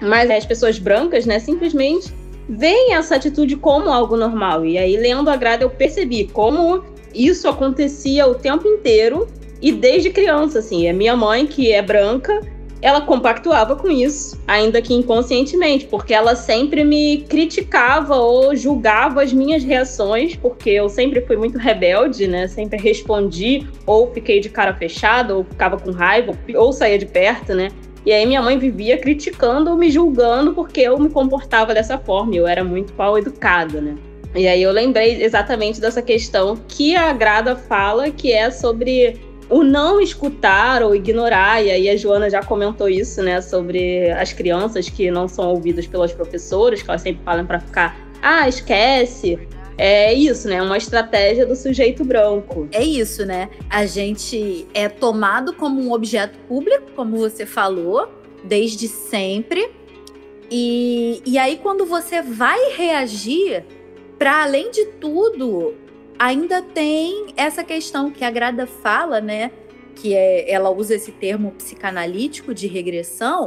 Mas as pessoas brancas, né, simplesmente veem essa atitude como algo normal. E aí, lendo a grada, eu percebi como isso acontecia o tempo inteiro e desde criança, assim. A minha mãe, que é branca, ela compactuava com isso, ainda que inconscientemente, porque ela sempre me criticava ou julgava as minhas reações, porque eu sempre fui muito rebelde, né? Sempre respondi, ou fiquei de cara fechada, ou ficava com raiva, ou saía de perto, né? E aí minha mãe vivia criticando, me julgando porque eu me comportava dessa forma, eu era muito mal educada, né? E aí eu lembrei exatamente dessa questão que a Grada fala, que é sobre o não escutar ou ignorar, e aí a Joana já comentou isso, né, sobre as crianças que não são ouvidas pelas professoras, que elas sempre falam para ficar, ah, esquece. É isso, né? Uma estratégia do sujeito branco. É isso, né? A gente é tomado como um objeto público, como você falou, desde sempre. E, e aí, quando você vai reagir, para além de tudo, ainda tem essa questão que a Grada fala, né? Que é, ela usa esse termo psicanalítico de regressão.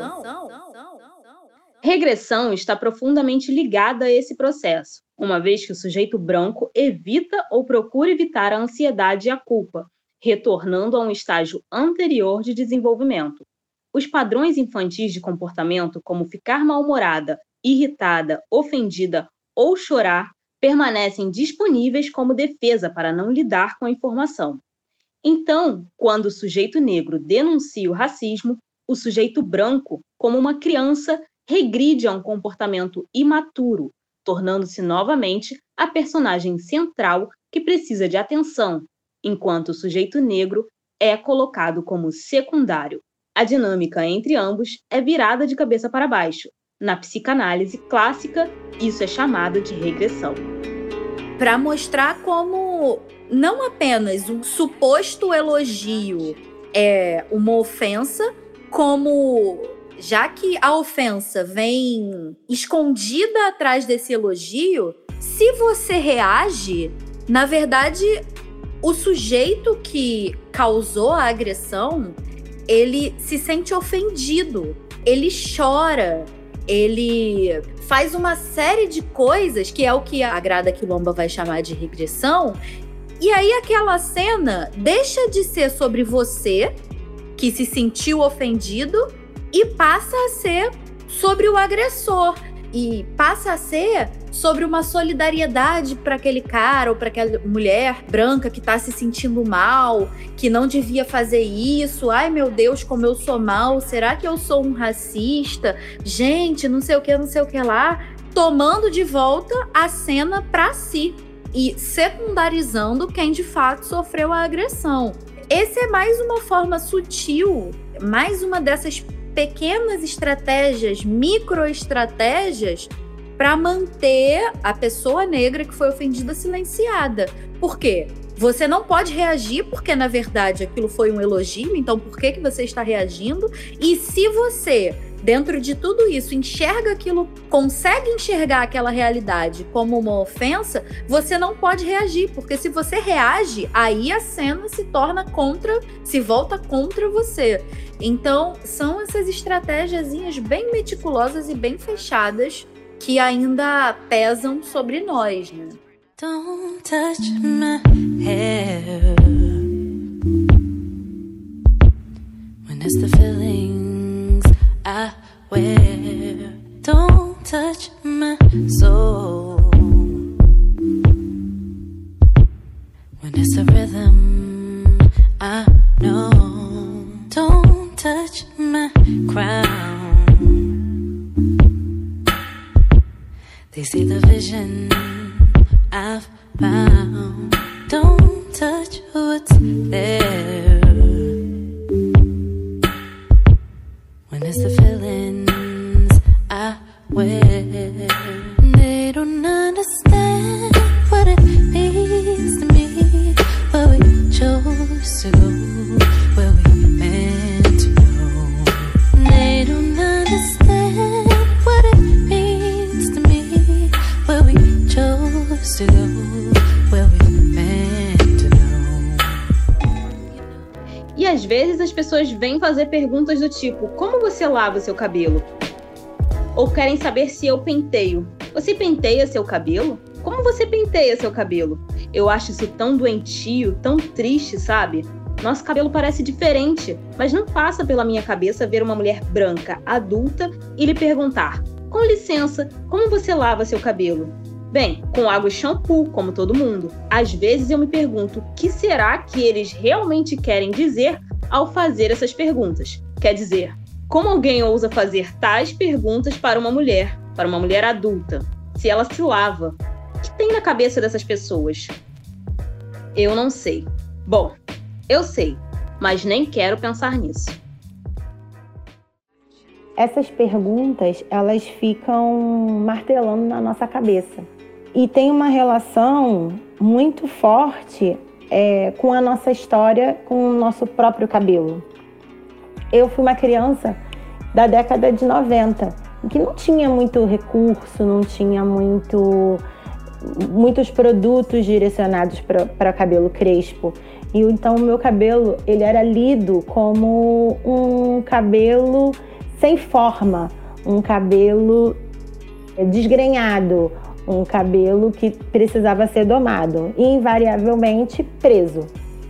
Regressão está profundamente ligada a esse processo, uma vez que o sujeito branco evita ou procura evitar a ansiedade e a culpa, retornando a um estágio anterior de desenvolvimento. Os padrões infantis de comportamento, como ficar mal-humorada, irritada, ofendida ou chorar, permanecem disponíveis como defesa para não lidar com a informação. Então, quando o sujeito negro denuncia o racismo, o sujeito branco, como uma criança, regride a um comportamento imaturo, tornando-se novamente a personagem central que precisa de atenção, enquanto o sujeito negro é colocado como secundário. A dinâmica entre ambos é virada de cabeça para baixo, na psicanálise clássica, isso é chamado de regressão. Para mostrar como não apenas um suposto elogio é uma ofensa, como já que a ofensa vem escondida atrás desse elogio, se você reage, na verdade, o sujeito que causou a agressão, ele se sente ofendido, ele chora, ele faz uma série de coisas que é o que a Grada Quilomba vai chamar de regressão. E aí aquela cena deixa de ser sobre você que se sentiu ofendido e passa a ser sobre o agressor e passa a ser sobre uma solidariedade para aquele cara ou para aquela mulher branca que está se sentindo mal, que não devia fazer isso. Ai meu Deus, como eu sou mal. Será que eu sou um racista? Gente, não sei o que, não sei o que lá. Tomando de volta a cena para si e secundarizando quem de fato sofreu a agressão. Esse é mais uma forma sutil, mais uma dessas pequenas estratégias, microestratégias para manter a pessoa negra que foi ofendida silenciada. Por quê? Você não pode reagir porque na verdade aquilo foi um elogio, então por que que você está reagindo? E se você dentro de tudo isso, enxerga aquilo, consegue enxergar aquela realidade como uma ofensa, você não pode reagir, porque se você reage, aí a cena se torna contra, se volta contra você. Então, são essas estratégias bem meticulosas e bem fechadas que ainda pesam sobre nós, né? Don't touch my hair tipo: como você lava seu cabelo? Ou querem saber se eu penteio. Você penteia seu cabelo? Como você penteia seu cabelo? Eu acho isso tão doentio, tão triste, sabe? Nosso cabelo parece diferente, mas não passa pela minha cabeça ver uma mulher branca, adulta, e lhe perguntar: com licença, como você lava seu cabelo? Bem, com água e shampoo, como todo mundo. Às vezes eu me pergunto o que será que eles realmente querem dizer ao fazer essas perguntas. Quer dizer, Como alguém ousa fazer tais perguntas para uma mulher, para uma mulher adulta? Se ela se lava, o que tem na cabeça dessas pessoas? Eu não sei. Bom, eu sei, mas nem quero pensar nisso. Essas perguntas, elas ficam martelando na nossa cabeça. E tem uma relação muito forte é, com a nossa história, com o nosso próprio cabelo. Eu fui uma criança da década de 90, que não tinha muito recurso, não tinha muito muitos produtos direcionados para cabelo crespo. E então o meu cabelo, ele era lido como um cabelo sem forma, um cabelo desgrenhado, um cabelo que precisava ser domado e invariavelmente preso.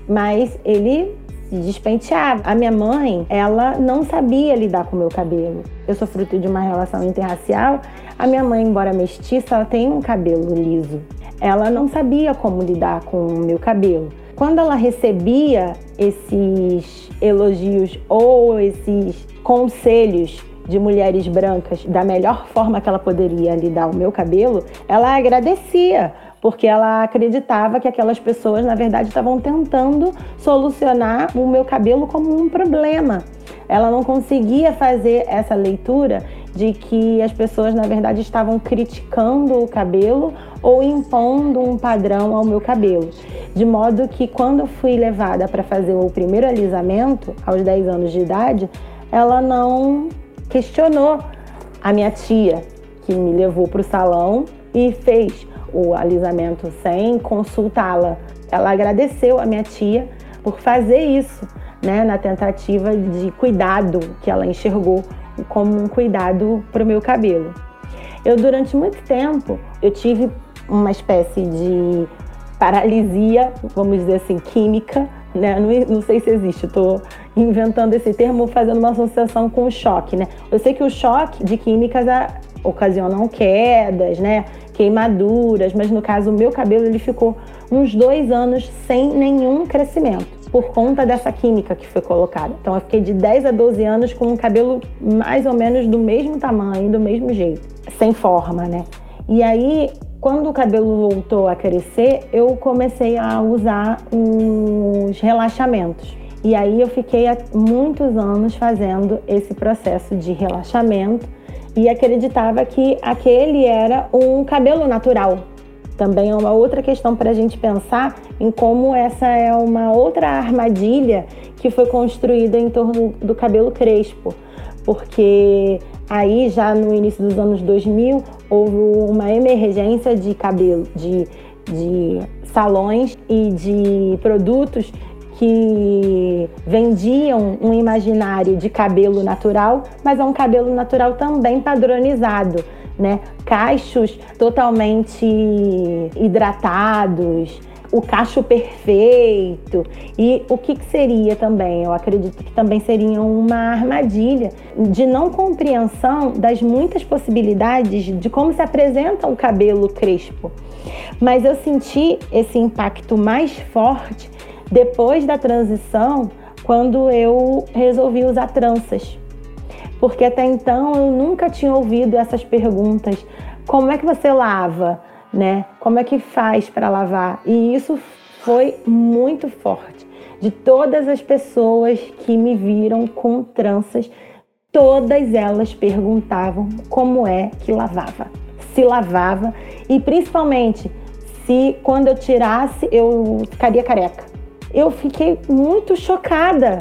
Mas ele se despenteava. A minha mãe, ela não sabia lidar com o meu cabelo. Eu sou fruto de uma relação interracial. A minha mãe, embora mestiça, ela tem um cabelo liso. Ela não sabia como lidar com o meu cabelo. Quando ela recebia esses elogios ou esses conselhos de mulheres brancas da melhor forma que ela poderia lidar o meu cabelo, ela agradecia, porque ela acreditava que aquelas pessoas, na verdade, estavam tentando solucionar o meu cabelo como um problema. Ela não conseguia fazer essa leitura de que as pessoas, na verdade, estavam criticando o cabelo ou impondo um padrão ao meu cabelo. De modo que, quando eu fui levada para fazer o primeiro alisamento, aos 10 anos de idade, ela não questionou a minha tia, que me levou para o salão e fez o alisamento sem consultá-la. Ela agradeceu a minha tia por fazer isso, né, na tentativa de cuidado que ela enxergou como um cuidado para o meu cabelo. Eu durante muito tempo eu tive uma espécie de paralisia, vamos dizer assim, química, né? Não, não sei se existe, estou inventando esse termo, fazendo uma associação com o choque, né? Eu sei que o choque de químicas ocasionam quedas, né? Queimaduras, mas no caso o meu cabelo ele ficou uns dois anos sem nenhum crescimento por conta dessa química que foi colocada. Então eu fiquei de 10 a 12 anos com um cabelo mais ou menos do mesmo tamanho, do mesmo jeito, sem forma, né? E aí quando o cabelo voltou a crescer, eu comecei a usar os relaxamentos. E aí eu fiquei há muitos anos fazendo esse processo de relaxamento e acreditava que aquele era um cabelo natural. Também é uma outra questão para a gente pensar em como essa é uma outra armadilha que foi construída em torno do cabelo crespo, porque aí já no início dos anos 2000 houve uma emergência de cabelo, de, de salões e de produtos que vendiam um imaginário de cabelo natural, mas é um cabelo natural também padronizado, né? Cachos totalmente hidratados, o cacho perfeito. E o que, que, seria também? Eu acredito que também seria uma armadilha de não compreensão das muitas possibilidades de como se apresenta o cabelo crespo. Mas eu senti esse impacto mais forte depois da transição, quando eu resolvi usar tranças. Porque até então eu nunca tinha ouvido essas perguntas. Como é que você lava? né? Como é que faz para lavar? E isso foi muito forte. De todas as pessoas que me viram com tranças, todas elas perguntavam como é que lavava. Se lavava e principalmente se quando eu tirasse eu ficaria careca. Eu fiquei muito chocada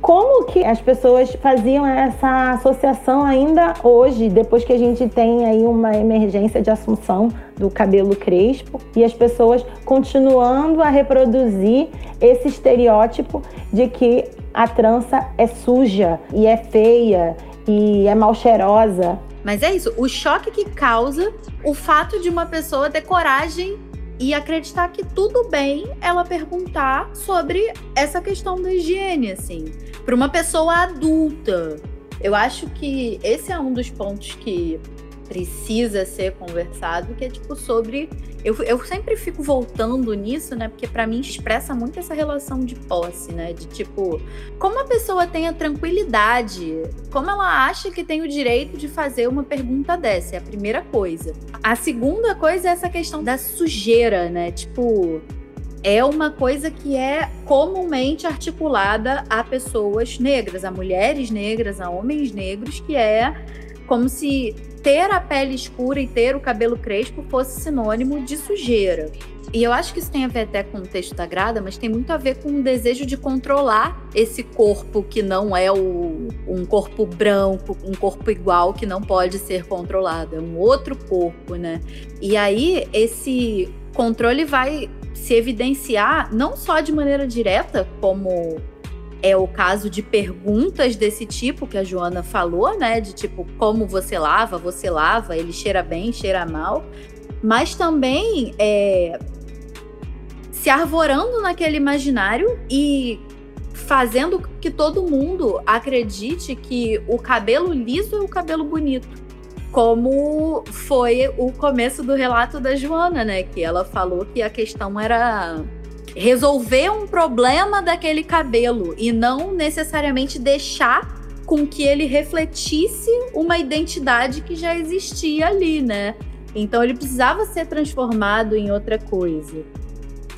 como que as pessoas faziam essa associação ainda hoje, depois que a gente tem aí uma emergência de assunção do cabelo crespo e as pessoas continuando a reproduzir esse estereótipo de que a trança é suja e é feia e é mal cheirosa. Mas é isso, o choque que causa o fato de uma pessoa ter coragem e acreditar que tudo bem ela perguntar sobre essa questão da higiene, assim, para uma pessoa adulta. Eu acho que esse é um dos pontos que precisa ser conversado, que é tipo sobre Eu, eu sempre fico voltando nisso, né? Porque para mim expressa muito essa relação de posse, né? De tipo, como a pessoa tem a tranquilidade, como ela acha que tem o direito de fazer uma pergunta dessa, é a primeira coisa. A segunda coisa é essa questão da sujeira, né? Tipo, é uma coisa que é comumente articulada a pessoas negras, a mulheres negras, a homens negros, que é como se ter a pele escura e ter o cabelo crespo fosse sinônimo de sujeira. E eu acho que isso tem a ver até com o texto da Grada, mas tem muito a ver com o desejo de controlar esse corpo que não é o, um corpo branco, um corpo igual que não pode ser controlado, é um outro corpo, né? E aí esse controle vai se evidenciar não só de maneira direta, como é o caso de perguntas desse tipo que a Joana falou, né? De tipo, como você lava, você lava, ele cheira bem, cheira mal. Mas também é, se arvorando naquele imaginário e fazendo que todo mundo acredite que o cabelo liso é o cabelo bonito. Como foi o começo do relato da Joana, né? Que ela falou que a questão era resolver um problema daquele cabelo e não necessariamente deixar com que ele refletisse uma identidade que já existia ali, né? Então ele precisava ser transformado em outra coisa.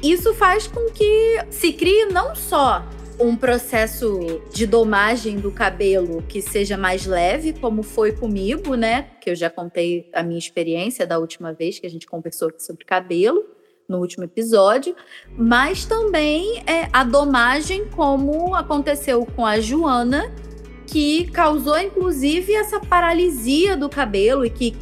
Isso faz com que se crie não só um processo de domagem do cabelo que seja mais leve, como foi comigo, né? Que eu já contei a minha experiência da última vez que a gente conversou aqui sobre cabelo no último episódio, mas também é, a domagem, como aconteceu com a Joana, que causou inclusive essa paralisia do cabelo e que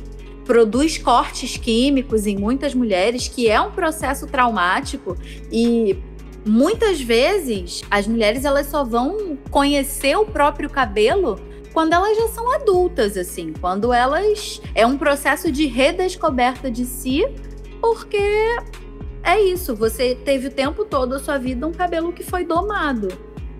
produz cortes químicos em muitas mulheres, que é um processo traumático. E muitas vezes as mulheres elas só vão conhecer o próprio cabelo quando elas já são adultas, assim, quando elas é um processo de redescoberta de si, porque é isso, você teve o tempo todo a sua vida um cabelo que foi domado.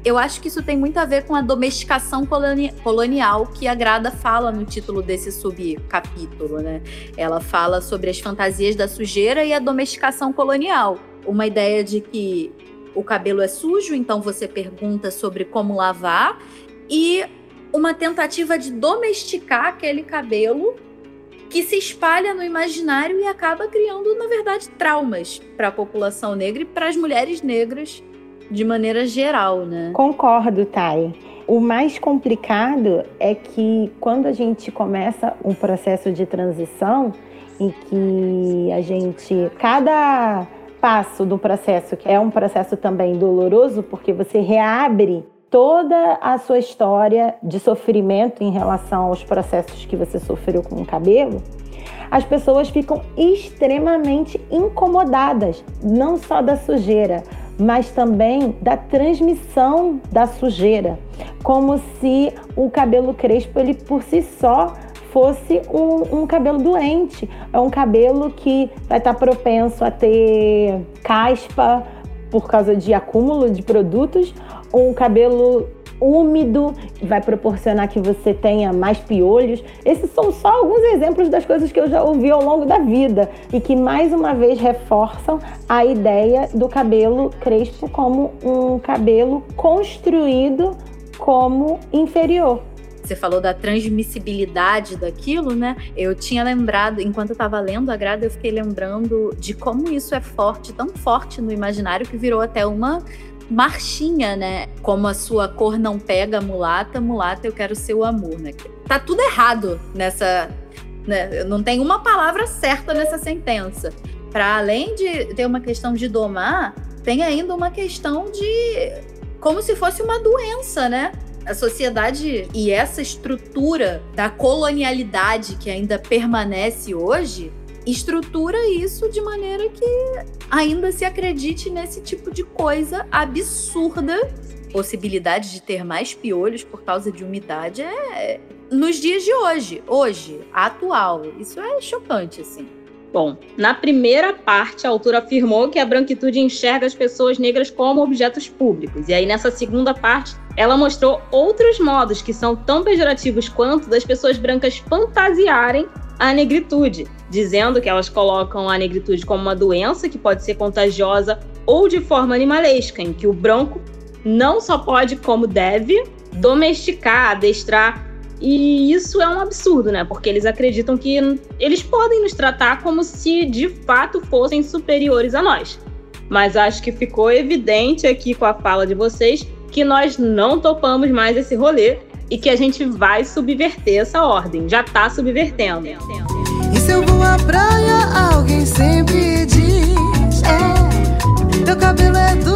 Eu acho que isso tem muito a ver com a domesticação coloni colonial que a Grada fala no título desse subcapítulo, né? Ela fala sobre as fantasias da sujeira e a domesticação colonial. Uma ideia de que o cabelo é sujo, então você pergunta sobre como lavar, e uma tentativa de domesticar aquele cabelo que se espalha no imaginário e acaba criando, na verdade, traumas para a população negra e para as mulheres negras de maneira geral, né? Concordo, Thay. O mais complicado é que quando a gente começa um processo de transição, em que a gente cada passo do processo, que é um processo também doloroso, porque você reabre toda a sua história de sofrimento em relação aos processos que você sofreu com o cabelo, as pessoas ficam extremamente incomodadas, não só da sujeira, mas também da transmissão da sujeira, como se o cabelo crespo ele por si só fosse um, um, cabelo doente, é um cabelo que vai estar propenso a ter caspa por causa de acúmulo de produtos um cabelo úmido, vai proporcionar que você tenha mais piolhos. Esses são só alguns exemplos das coisas que eu já ouvi ao longo da vida e que mais uma vez reforçam a ideia do cabelo crespo como um cabelo construído como inferior. Você falou da transmissibilidade daquilo, né? Eu tinha lembrado, enquanto eu estava lendo a grada, eu fiquei lembrando de como isso é forte, tão forte no imaginário que virou até uma marchinha, né? Como a sua cor não pega mulata, mulata eu quero ser o amor, né? Tá tudo errado nessa. Né? Não tem uma palavra certa nessa sentença. Para além de ter uma questão de domar, tem ainda uma questão de. como se fosse uma doença, né? A sociedade e essa estrutura da colonialidade que ainda permanece hoje estrutura isso de maneira que ainda se acredite nesse tipo de coisa absurda. Possibilidade de ter mais piolhos por causa de umidade é nos dias de hoje, hoje, atual. Isso é chocante, assim. Bom, na primeira parte, a autora afirmou que a branquitude enxerga as pessoas negras como objetos públicos. E aí, nessa segunda parte, ela mostrou outros modos que são tão pejorativos quanto das pessoas brancas fantasiarem a negritude. dizendo que elas colocam a negritude como uma doença que pode ser contagiosa ou de forma animalesca, em que o branco não só pode, como deve, domesticar, adestrar. E isso é um absurdo, né? Porque eles acreditam que eles podem nos tratar como se de fato fossem superiores a nós. Mas acho que ficou evidente aqui com a fala de vocês que nós não topamos mais esse rolê e que a gente vai subverter essa ordem. Já tá subvertendo. E se eu vou à praia, alguém sempre diz: É, teu cabelo é duro,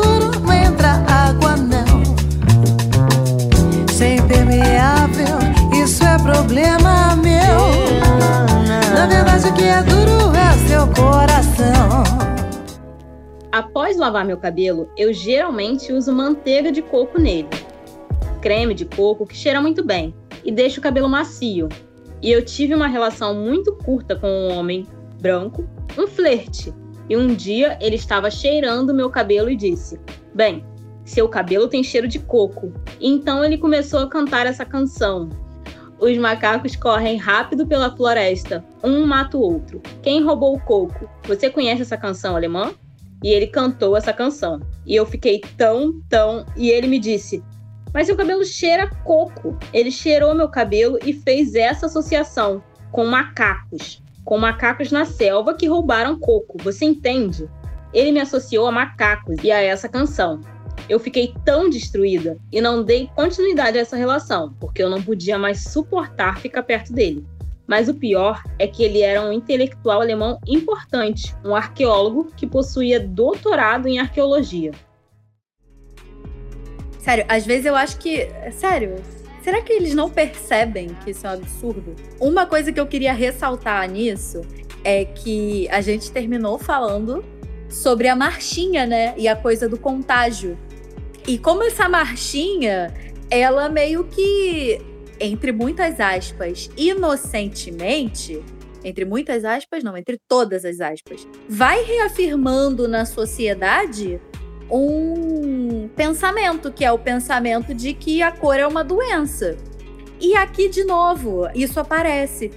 Na verdade, o que é duro é o seu coração. Após lavar meu cabelo, eu geralmente uso manteiga de coco nele. Creme de coco que cheira muito bem e deixa o cabelo macio. E eu tive uma relação muito curta com um homem branco, um flerte. E um dia ele estava cheirando meu cabelo e disse: Bem, seu cabelo tem cheiro de coco. E então ele começou a cantar essa canção. Os macacos correm rápido pela floresta, um mata o outro. Quem roubou o coco? Você conhece essa canção alemã? E ele cantou essa canção. E eu fiquei tão, tão. E ele me disse: Mas seu cabelo cheira coco. Ele cheirou meu cabelo e fez essa associação com macacos. Com macacos na selva que roubaram coco. Você entende? Ele me associou a macacos e a essa canção. Eu fiquei tão destruída e não dei continuidade a essa relação, porque eu não podia mais suportar ficar perto dele. Mas o pior é que ele era um intelectual alemão importante, um arqueólogo que possuía doutorado em arqueologia. Sério, às vezes eu acho que. Sério, será que eles não percebem que isso é um absurdo? Uma coisa que eu queria ressaltar nisso é que a gente terminou falando sobre a marchinha, né? E a coisa do contágio. E como essa marchinha, ela meio que entre muitas aspas, inocentemente, entre muitas aspas, não, entre todas as aspas, vai reafirmando na sociedade um pensamento, que é o pensamento de que a cor é uma doença. E aqui, de novo, isso aparece.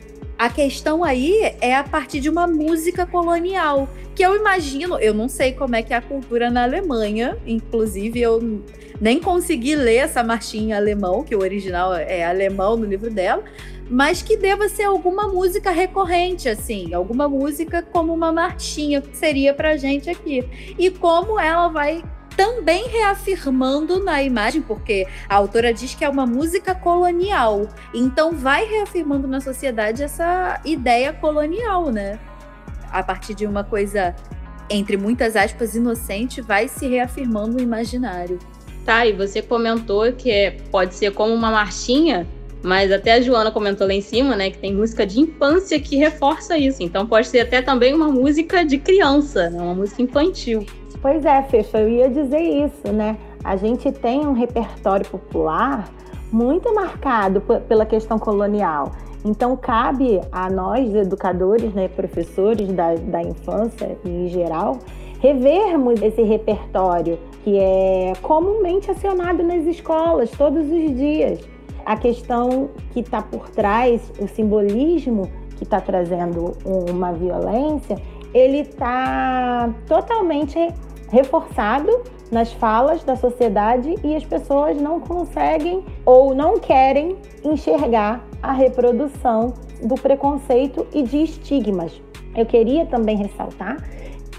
A questão aí é a partir de uma música colonial, que eu imagino, eu não sei como é que é a cultura na Alemanha, inclusive eu nem consegui ler essa marchinha em alemão, que o original é alemão no livro dela, mas que deva ser alguma música recorrente, assim, alguma música como uma marchinha que seria pra gente aqui. E como ela vai também reafirmando na imagem, porque a autora diz que é uma música colonial. Então vai reafirmando na sociedade essa ideia colonial, né? A partir de uma coisa entre muitas aspas inocente, vai se reafirmando no imaginário. Tá, e você comentou que é, pode ser como uma marchinha, mas até a Joana comentou lá em cima, né, que tem música de infância que reforça isso. Então pode ser até também uma música de criança, né, uma música infantil. Pois é, Fecha, eu ia dizer isso, né? A gente tem um repertório popular muito marcado pela questão colonial. Então, cabe a nós, educadores, né, professores da, da infância em geral, revermos esse repertório que é comumente acionado nas escolas todos os dias. A questão que está por trás, o simbolismo que está trazendo uma violência, ele está totalmente reforçado nas falas da sociedade e as pessoas não conseguem ou não querem enxergar a reprodução do preconceito e de estigmas. Eu queria também ressaltar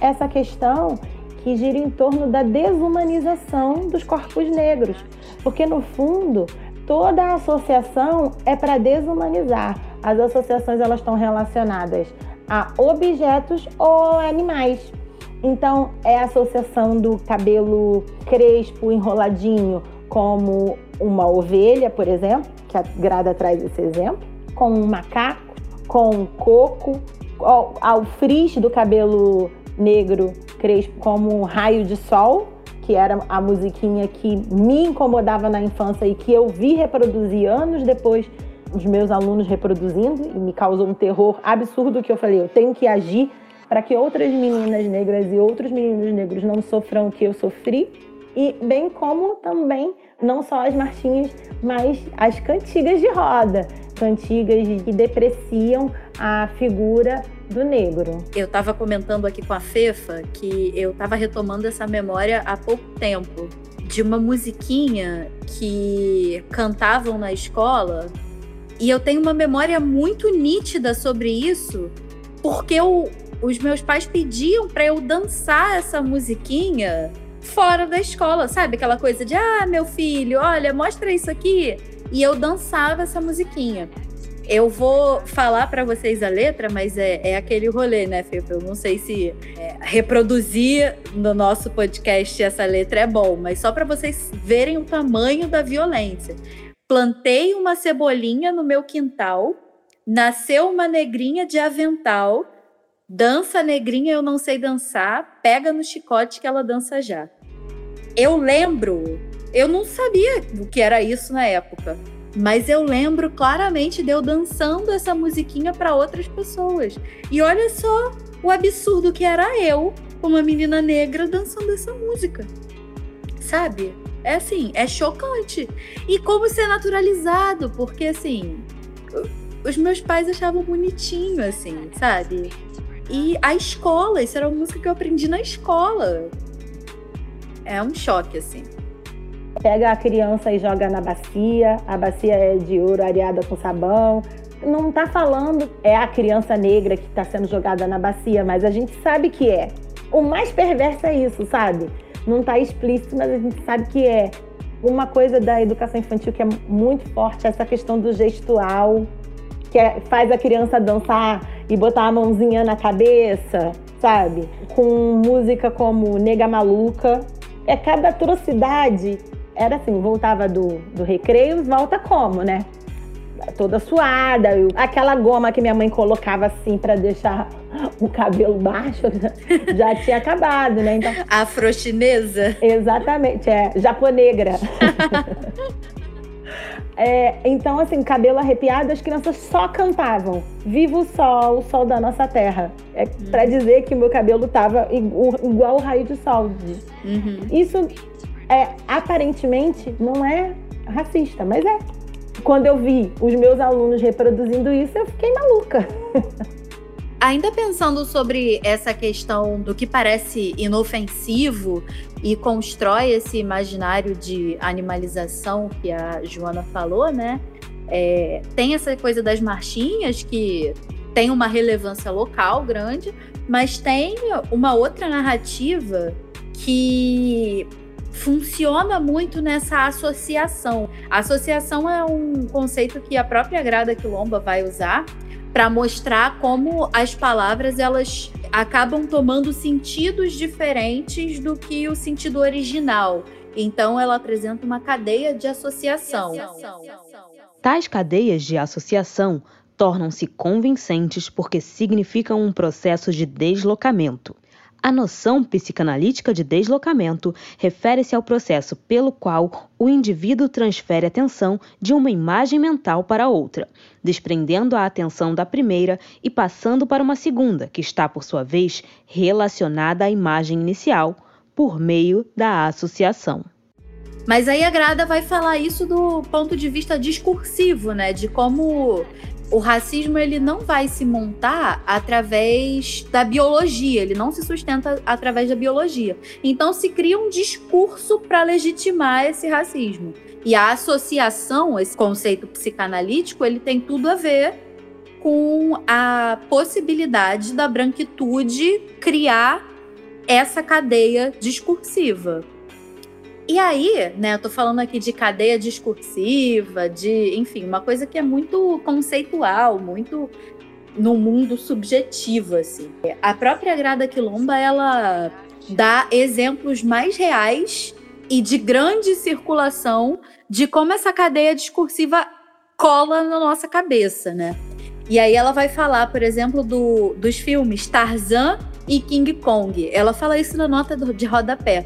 essa questão que gira em torno da desumanização dos corpos negros, porque no fundo toda a associação é para desumanizar. As associações elas estão relacionadas a objetos ou animais. Então, é a associação do cabelo crespo, enroladinho, como uma ovelha, por exemplo, que a Grada traz esse exemplo, com um macaco, com um coco, ao, ao frizz do cabelo negro crespo como um raio de sol, que era a musiquinha que me incomodava na infância e que eu vi reproduzir anos depois os meus alunos reproduzindo e me causou um terror absurdo que eu falei, eu tenho que agir para que outras meninas negras e outros meninos negros não sofram o que eu sofri, e bem como também não só as marchinhas, mas as cantigas de roda, cantigas que depreciam a figura do negro. Eu estava comentando aqui com a Fefa que eu estava retomando essa memória há pouco tempo. De uma musiquinha que cantavam na escola. E eu tenho uma memória muito nítida sobre isso porque eu, os meus pais pediam para eu dançar essa musiquinha fora da escola, sabe? Aquela coisa de, ah, meu filho, olha, mostra isso aqui. E eu dançava essa musiquinha. Eu vou falar para vocês a letra, mas é, é aquele rolê, né, Fê? Eu não sei se é, reproduzir no nosso podcast essa letra é bom, mas só para vocês verem o tamanho da violência. Plantei uma cebolinha no meu quintal, nasceu uma negrinha de avental, dança negrinha, eu não sei dançar, pega no chicote que ela dança já. Eu lembro, eu não sabia o que era isso na época mas eu lembro claramente de eu dançando essa musiquinha para outras pessoas. E olha só o absurdo que era eu, uma menina negra, dançando essa música. Sabe? É assim, é chocante. E como ser naturalizado, porque assim, os meus pais achavam bonitinho, assim, sabe? E a escola, isso era uma música que eu aprendi na escola. É um choque, assim pega a criança e joga na bacia, a bacia é de ouro areada com sabão. Não está falando é a criança negra que está sendo jogada na bacia, mas a gente sabe que é. O mais perverso é isso, sabe? Não está explícito, mas a gente sabe que é. Uma coisa da educação infantil que é muito forte é essa questão do gestual, que é, faz a criança dançar e botar a mãozinha na cabeça, sabe? Com música como Nega Maluca. É cada atrocidade era assim, voltava do, do recreio, volta como, né? Toda suada, aquela goma que minha mãe colocava assim para deixar o cabelo baixo já tinha acabado, né? Então, Afro-chinesa? Exatamente, é, japonegra. É, então, assim, cabelo arrepiado, as crianças só cantavam Viva o sol, o sol da nossa terra. É uhum. para dizer que o meu cabelo tava igual o raio de sol. Uhum. Isso é, aparentemente não é racista, mas é. Quando eu vi os meus alunos reproduzindo isso, eu fiquei maluca. Ainda pensando sobre essa questão do que parece inofensivo e constrói esse imaginário de animalização que a Joana falou, né? É, tem essa coisa das marchinhas que tem uma relevância local grande, mas tem uma outra narrativa que funciona muito nessa associação. Associação é um conceito que a própria Grada Quilomba vai usar para mostrar como as palavras elas acabam tomando sentidos diferentes do que o sentido original. Então ela apresenta uma cadeia de associação. Tais cadeias de associação tornam-se convincentes porque significam um processo de deslocamento. A noção psicanalítica de deslocamento refere-se ao processo pelo qual o indivíduo transfere atenção de uma imagem mental para outra, desprendendo a atenção da primeira e passando para uma segunda, que está, por sua vez, relacionada à imagem inicial, por meio da associação. Mas aí a Grada vai falar isso do ponto de vista discursivo, né? De como o racismo ele não vai se montar através da biologia, ele não se sustenta através da biologia. Então se cria um discurso para legitimar esse racismo. E a associação, esse conceito psicanalítico, ele tem tudo a ver com a possibilidade da branquitude criar essa cadeia discursiva. E aí, né, eu tô falando aqui de cadeia discursiva, de, enfim, uma coisa que é muito conceitual, muito no mundo subjetivo, assim. A própria Grada Quilomba, ela dá exemplos mais reais e de grande circulação de como essa cadeia discursiva cola na nossa cabeça, né? E aí ela vai falar, por exemplo, do, dos filmes Tarzan e King Kong. Ela fala isso na nota de rodapé.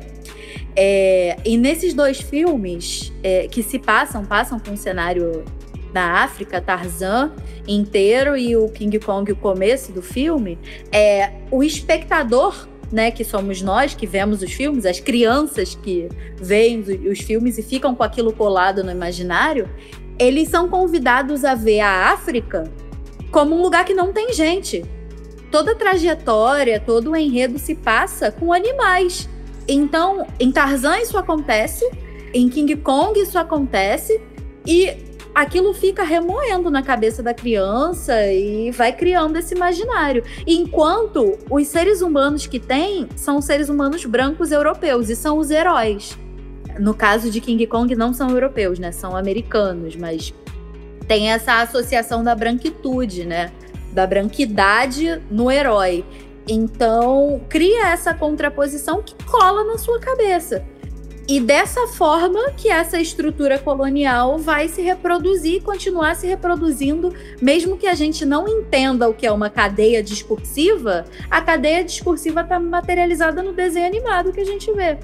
É, e nesses dois filmes é, que se passam, passam com um cenário na África, Tarzan inteiro e o King Kong, o começo do filme, é o espectador, né, que somos nós que vemos os filmes, as crianças que veem os filmes e ficam com aquilo colado no imaginário, eles são convidados a ver a África como um lugar que não tem gente, toda a trajetória, todo o enredo se passa com animais. Então, em Tarzan isso acontece, em King Kong isso acontece, e aquilo fica remoendo na cabeça da criança e vai criando esse imaginário. Enquanto os seres humanos que tem são seres humanos brancos europeus e são os heróis. No caso de King Kong, não são europeus, né? São americanos, mas tem essa associação da branquitude, né? Da branquidade no herói. Então, cria essa contraposição que cola na sua cabeça. E dessa forma que essa estrutura colonial vai se reproduzir e continuar se reproduzindo, mesmo que a gente não entenda o que é uma cadeia discursiva, a cadeia discursiva está materializada no desenho animado que a gente vê.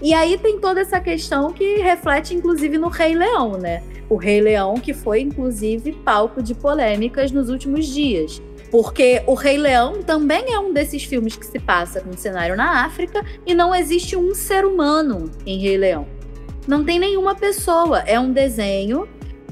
E aí tem toda essa questão que reflete, inclusive, no Rei Leão, né? O Rei Leão, que foi, inclusive, palco de polêmicas nos últimos dias. Porque O Rei Leão também é um desses filmes que se passa com um cenário na África e não existe um ser humano em Rei Leão. Não tem nenhuma pessoa, é um desenho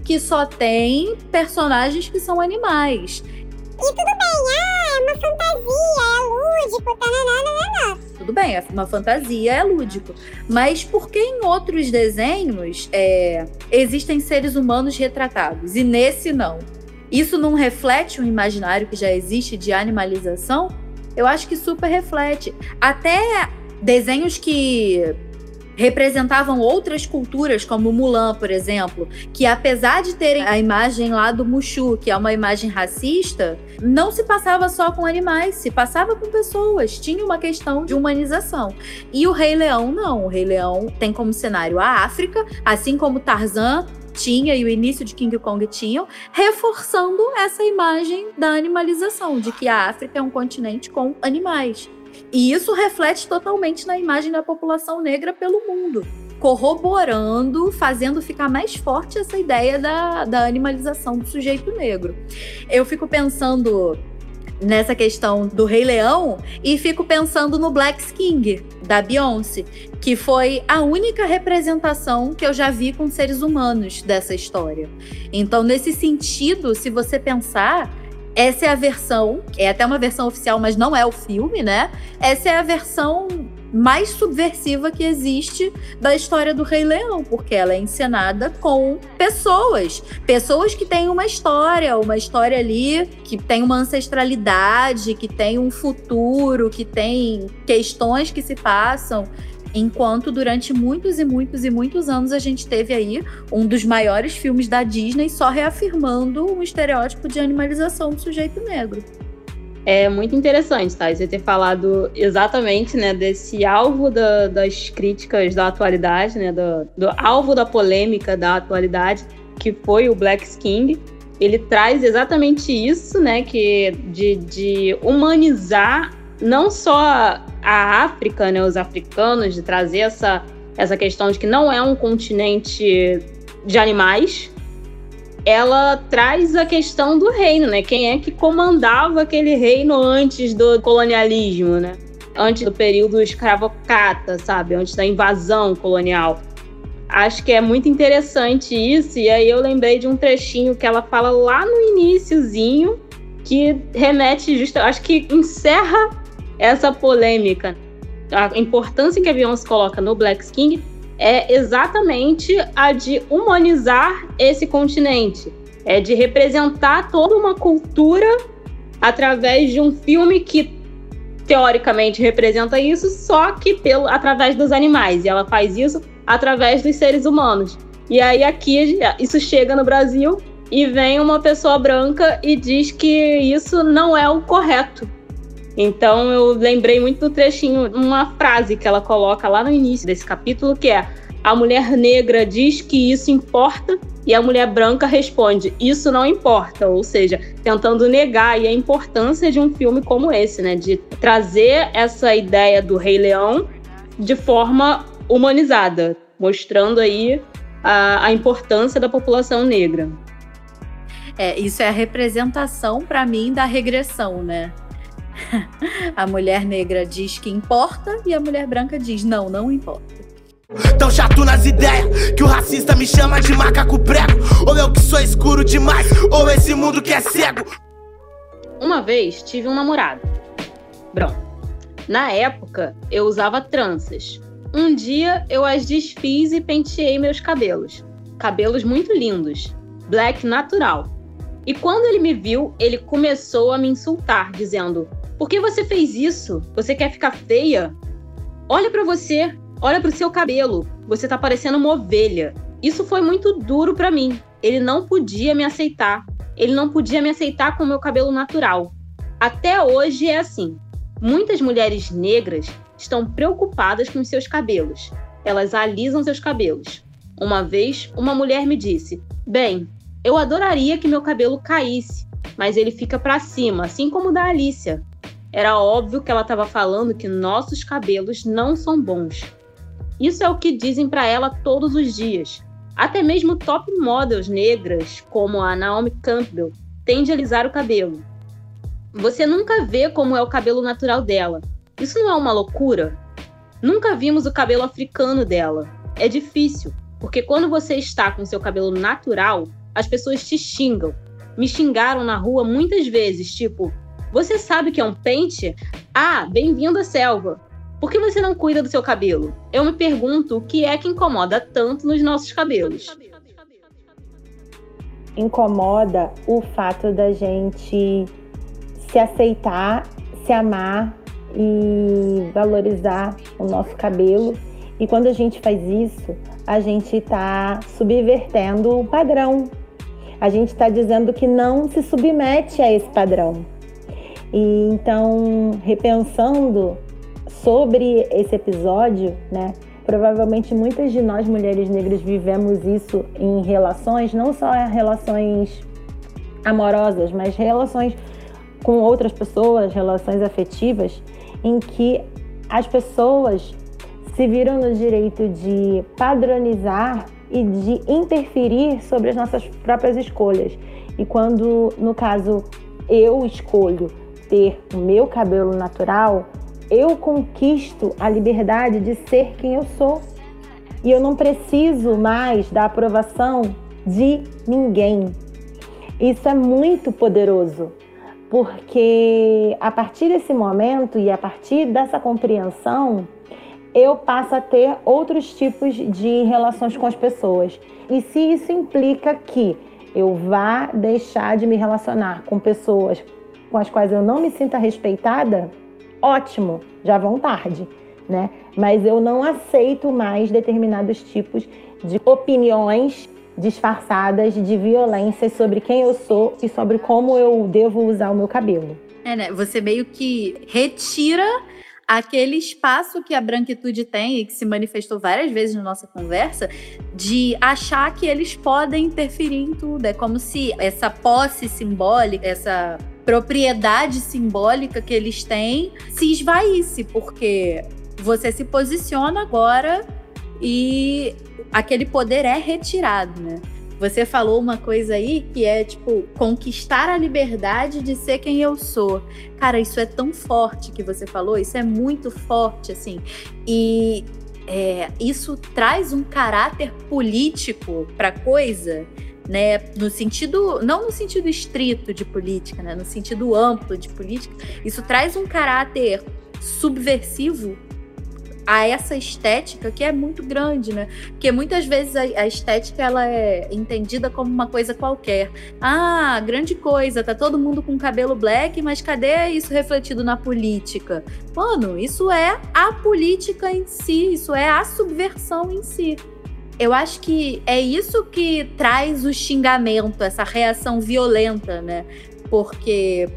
que só tem personagens que são animais. E tudo bem, ah, é uma fantasia, é lúdico, tananana. Tudo bem, é uma fantasia, é lúdico. Mas por que em outros desenhos é, existem seres humanos retratados e nesse não? Isso não reflete um imaginário que já existe de animalização? Eu acho que super reflete. Até desenhos que representavam outras culturas, como Mulan, por exemplo, que apesar de terem a imagem lá do Mushu, que é uma imagem racista, não se passava só com animais, se passava com pessoas, tinha uma questão de humanização. E o Rei Leão não, o Rei Leão tem como cenário a África, assim como Tarzan tinha e o início de King Kong tinham, reforçando essa imagem da animalização, de que a África é um continente com animais. E isso reflete totalmente na imagem da população negra pelo mundo, corroborando, fazendo ficar mais forte essa ideia da, da animalização do sujeito negro. Eu fico pensando nessa questão do Rei Leão e fico pensando no Black King da Beyoncé, que foi a única representação que eu já vi com seres humanos dessa história. Então, nesse sentido, se você pensar, essa é a versão, é até uma versão oficial, mas não é o filme, né? Essa é a versão mais subversiva que existe da história do Rei Leão, porque ela é encenada com pessoas, pessoas que têm uma história, uma história ali que tem uma ancestralidade, que tem um futuro, que tem questões que se passam. Enquanto durante muitos e muitos e muitos anos a gente teve aí um dos maiores filmes da Disney só reafirmando um estereótipo de animalização do sujeito negro é muito interessante, tá? Você ter falado exatamente, né, desse alvo da, das críticas da atualidade, né, do, do, alvo da polêmica da atualidade, que foi o Black King. Ele traz exatamente isso, né, que de, de humanizar não só a África, né, os africanos, de trazer essa, essa questão de que não é um continente de animais, ela traz a questão do reino, né? Quem é que comandava aquele reino antes do colonialismo, né? Antes do período escravocrata, sabe? Antes da invasão colonial. Acho que é muito interessante isso, e aí eu lembrei de um trechinho que ela fala lá no iníciozinho, que remete justo, acho que encerra essa polêmica. A importância que a Beyoncé coloca no Black King é exatamente a de humanizar esse continente, é de representar toda uma cultura através de um filme que teoricamente representa isso, só que pelo através dos animais. E ela faz isso através dos seres humanos. E aí aqui isso chega no Brasil e vem uma pessoa branca e diz que isso não é o correto. Então eu lembrei muito do trechinho, uma frase que ela coloca lá no início desse capítulo, que é: a mulher negra diz que isso importa e a mulher branca responde: isso não importa, ou seja, tentando negar a importância de um filme como esse, né, de trazer essa ideia do Rei Leão de forma humanizada, mostrando aí a, a importância da população negra. É, isso é a representação para mim da regressão, né? a mulher negra diz que importa e a mulher branca diz não, não importa. Tão chato nas ideias que o racista me chama de macaco prego. Ou eu que sou escuro demais, ou esse mundo que é cego. Uma vez tive um namorado. Bom, na época eu usava tranças. Um dia eu as desfiz e penteei meus cabelos. Cabelos muito lindos, black natural. E quando ele me viu, ele começou a me insultar, dizendo: Por que você fez isso? Você quer ficar feia? Olha para você, olha para o seu cabelo. Você tá parecendo uma ovelha. Isso foi muito duro para mim. Ele não podia me aceitar. Ele não podia me aceitar com o meu cabelo natural. Até hoje é assim. Muitas mulheres negras estão preocupadas com seus cabelos. Elas alisam seus cabelos. Uma vez, uma mulher me disse: Bem, eu adoraria que meu cabelo caísse, mas ele fica para cima, assim como o da Alicia. Era óbvio que ela estava falando que nossos cabelos não são bons. Isso é o que dizem para ela todos os dias. Até mesmo top models negras, como a Naomi Campbell, tende a alisar o cabelo. Você nunca vê como é o cabelo natural dela. Isso não é uma loucura? Nunca vimos o cabelo africano dela. É difícil, porque quando você está com seu cabelo natural, as pessoas te xingam. Me xingaram na rua muitas vezes, tipo, você sabe que é um pente? Ah, bem-vindo à selva. Por que você não cuida do seu cabelo? Eu me pergunto o que é que incomoda tanto nos nossos cabelos. Incomoda o fato da gente se aceitar, se amar e valorizar o nosso cabelo. E quando a gente faz isso, a gente está subvertendo o padrão a gente está dizendo que não se submete a esse padrão. E então, repensando sobre esse episódio, né? Provavelmente muitas de nós mulheres negras vivemos isso em relações, não só relações amorosas, mas relações com outras pessoas, relações afetivas, em que as pessoas se viram no direito de padronizar e de interferir sobre as nossas próprias escolhas. E quando, no caso, eu escolho ter o meu cabelo natural, eu conquisto a liberdade de ser quem eu sou. E eu não preciso mais da aprovação de ninguém. Isso é muito poderoso, porque a partir desse momento e a partir dessa compreensão, eu passo a ter outros tipos de relações com as pessoas. E se isso implica que eu vá deixar de me relacionar com pessoas com as quais eu não me sinta respeitada, ótimo, já vão tarde, né? Mas eu não aceito mais determinados tipos de opiniões disfarçadas de violência sobre quem eu sou e sobre como eu devo usar o meu cabelo. É, né? Você meio que retira aquele espaço que a branquitude tem e que se manifestou várias vezes na nossa conversa, de achar que eles podem interferir em tudo. É como se essa posse simbólica, essa propriedade simbólica que eles têm se esvaísse, porque você se posiciona agora e aquele poder é retirado, né? Você falou uma coisa aí que é tipo conquistar a liberdade de ser quem eu sou. Cara, isso é tão forte que você falou, isso é muito forte, assim. E é, isso traz um caráter político para coisa, né? No sentido, não no sentido estrito de política, né? No sentido amplo de política. Isso traz um caráter subversivo a essa estética que é muito grande, né? Porque muitas vezes a, a, estética ela é entendida como uma coisa qualquer. Ah, grande coisa, tá todo mundo com cabelo black, mas cadê isso refletido na política? Mano, isso é a política em si, isso é a subversão em si. Eu acho que é isso que traz o xingamento, essa reação violenta, né? Porque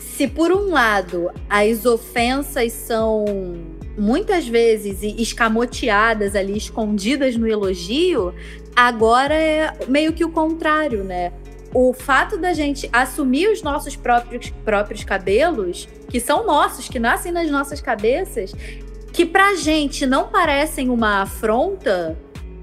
se por um lado as ofensas são muitas vezes escamoteadas ali, escondidas no elogio, agora é meio que o contrário, né? O fato da gente assumir os nossos próprios, próprios cabelos, que são nossos, que nascem nas nossas cabeças, que pra gente não parecem uma afronta,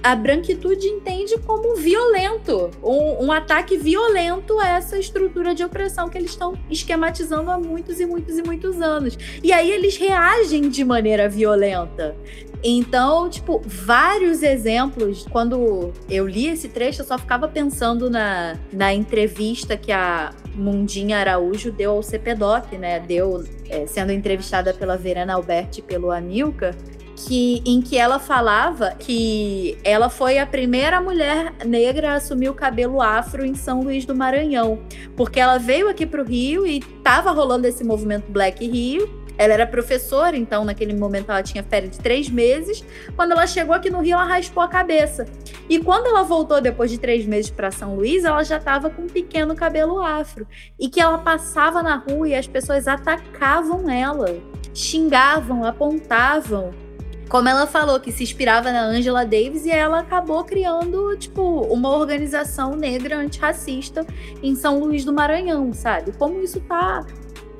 a branquitude entende como violento, um, um, ataque violento a essa estrutura de opressão que eles estão esquematizando há muitos e muitos e muitos anos. E aí eles reagem de maneira violenta. Então, tipo, vários exemplos. Quando eu li esse trecho, eu só ficava pensando na, na entrevista que a Mundinha Araújo deu ao CPDOC, né? Deu, é, sendo entrevistada pela Verena Alberti e pelo Amilcar, que, em que ela falava que ela foi a primeira mulher negra a assumir o cabelo afro em São Luís do Maranhão. Porque ela veio aqui para o Rio e estava rolando esse movimento Black Rio. Ela era professora, então naquele momento ela tinha férias de três meses. Quando ela chegou aqui no Rio, ela raspou a cabeça. E quando ela voltou depois de três meses para São Luís, ela já estava com um pequeno cabelo afro. E que ela passava na rua e as pessoas atacavam ela, xingavam, apontavam. Como ela falou que se inspirava na Angela Davis e ela acabou criando, tipo, uma organização negra antirracista em São Luís do Maranhão, sabe? Como isso tá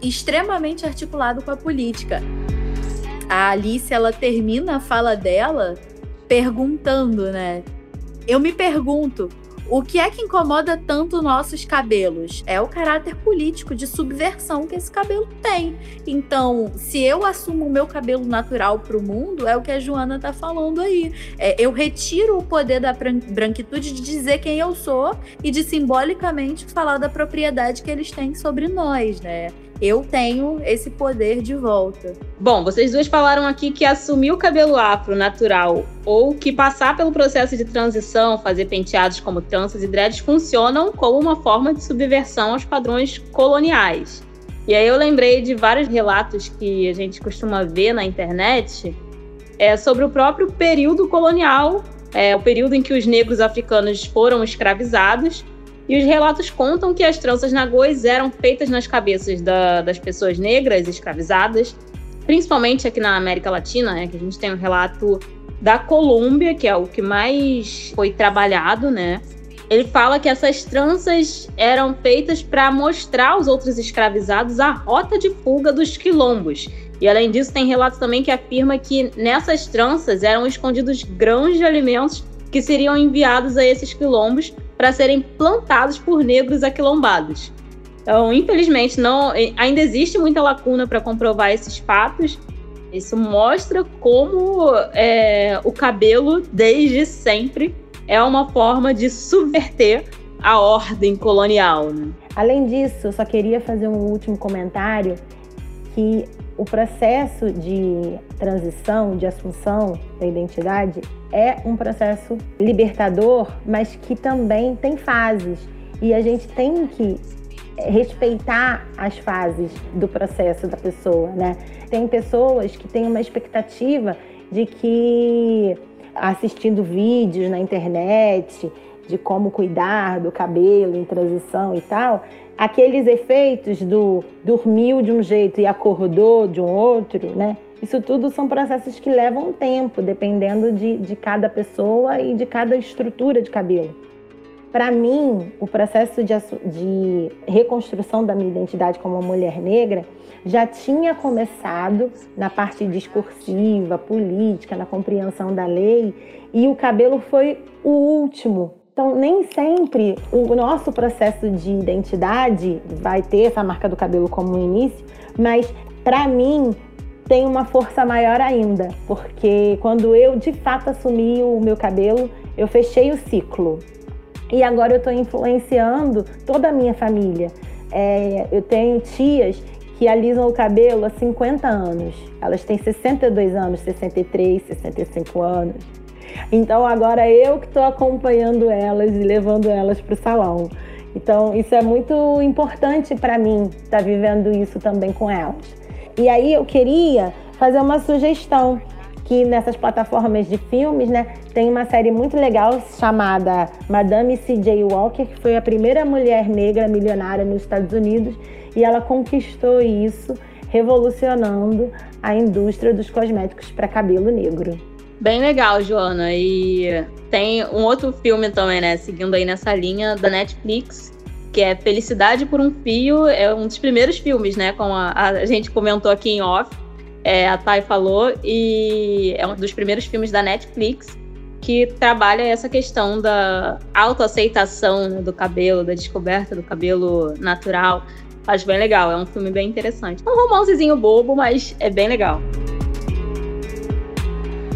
extremamente articulado com a política. A Alice, ela termina a fala dela perguntando, né? Eu me pergunto, o que é que incomoda tanto nossos cabelos? É o caráter político de subversão que esse cabelo tem. Então, se eu assumo o meu cabelo natural para o mundo, é o que a Joana tá falando aí. É, eu retiro o poder da branquitude de dizer quem eu sou e de simbolicamente falar da propriedade que eles têm sobre nós, né? Eu tenho esse poder de volta. Bom, vocês duas falaram aqui que assumir o cabelo afro natural ou que passar pelo processo de transição, fazer penteados como tranças e dreads funcionam como uma forma de subversão aos padrões coloniais. E aí eu lembrei de vários relatos que a gente costuma ver na internet é, sobre o próprio período colonial, é, o período em que os negros africanos foram escravizados e os relatos contam que as tranças nagôs eram feitas nas cabeças da, das pessoas negras escravizadas, principalmente aqui na América Latina, né, que a gente tem um relato da Colômbia, que é o que mais foi trabalhado, né? Ele fala que essas tranças eram feitas para mostrar aos outros escravizados a rota de fuga dos quilombos. E além disso, tem relato também que afirma que nessas tranças eram escondidos grãos de alimentos que seriam enviados a esses quilombos para serem plantados por negros aquilombados. Então, infelizmente, não, ainda existe muita lacuna para comprovar esses fatos. Isso mostra como é, o cabelo, desde sempre, é uma forma de subverter a ordem colonial. Né? Além disso, eu só queria fazer um último comentário que o processo de transição, de assunção da identidade é um processo libertador, mas que também tem fases. E a gente tem que respeitar as fases do processo da pessoa, né? Tem pessoas que têm uma expectativa de que assistindo vídeos na internet de como cuidar do cabelo em transição e tal, aqueles efeitos do dormiu de um jeito e acordou de um outro, né? Isso tudo são processos que levam tempo, dependendo de, de cada pessoa e de cada estrutura de cabelo. Para mim, o processo de, de reconstrução da minha identidade como mulher negra já tinha começado na parte discursiva, política, na compreensão da lei, e o cabelo foi o último então, nem sempre o nosso processo de identidade vai ter essa marca do cabelo como início, mas para mim tem uma força maior ainda, porque quando eu de fato assumi o meu cabelo, eu fechei o ciclo. E agora eu estou influenciando toda a minha família. É, eu tenho tias que alisam o cabelo há 50 anos. Elas têm 62 anos, 63, 65 anos. Então agora eu que estou acompanhando elas e levando elas para o salão. Então isso é muito importante para mim estar tá vivendo isso também com elas. E aí eu queria fazer uma sugestão que nessas plataformas de filmes, né, tem uma série muito legal chamada Madame C.J. Walker, que foi a primeira mulher negra milionária nos Estados Unidos, e ela conquistou isso, revolucionando a indústria dos cosméticos para cabelo negro. Bem legal, Joana. E tem um outro filme também, né? Seguindo aí nessa linha da Netflix, que é Felicidade por um Fio. É um dos primeiros filmes, né? Como a, a gente comentou aqui em off. É, a Thay falou. E é um dos primeiros filmes da Netflix que trabalha essa questão da autoaceitação né, do cabelo, da descoberta do cabelo natural. Acho bem legal. É um filme bem interessante. Um romancezinho bobo, mas é bem legal.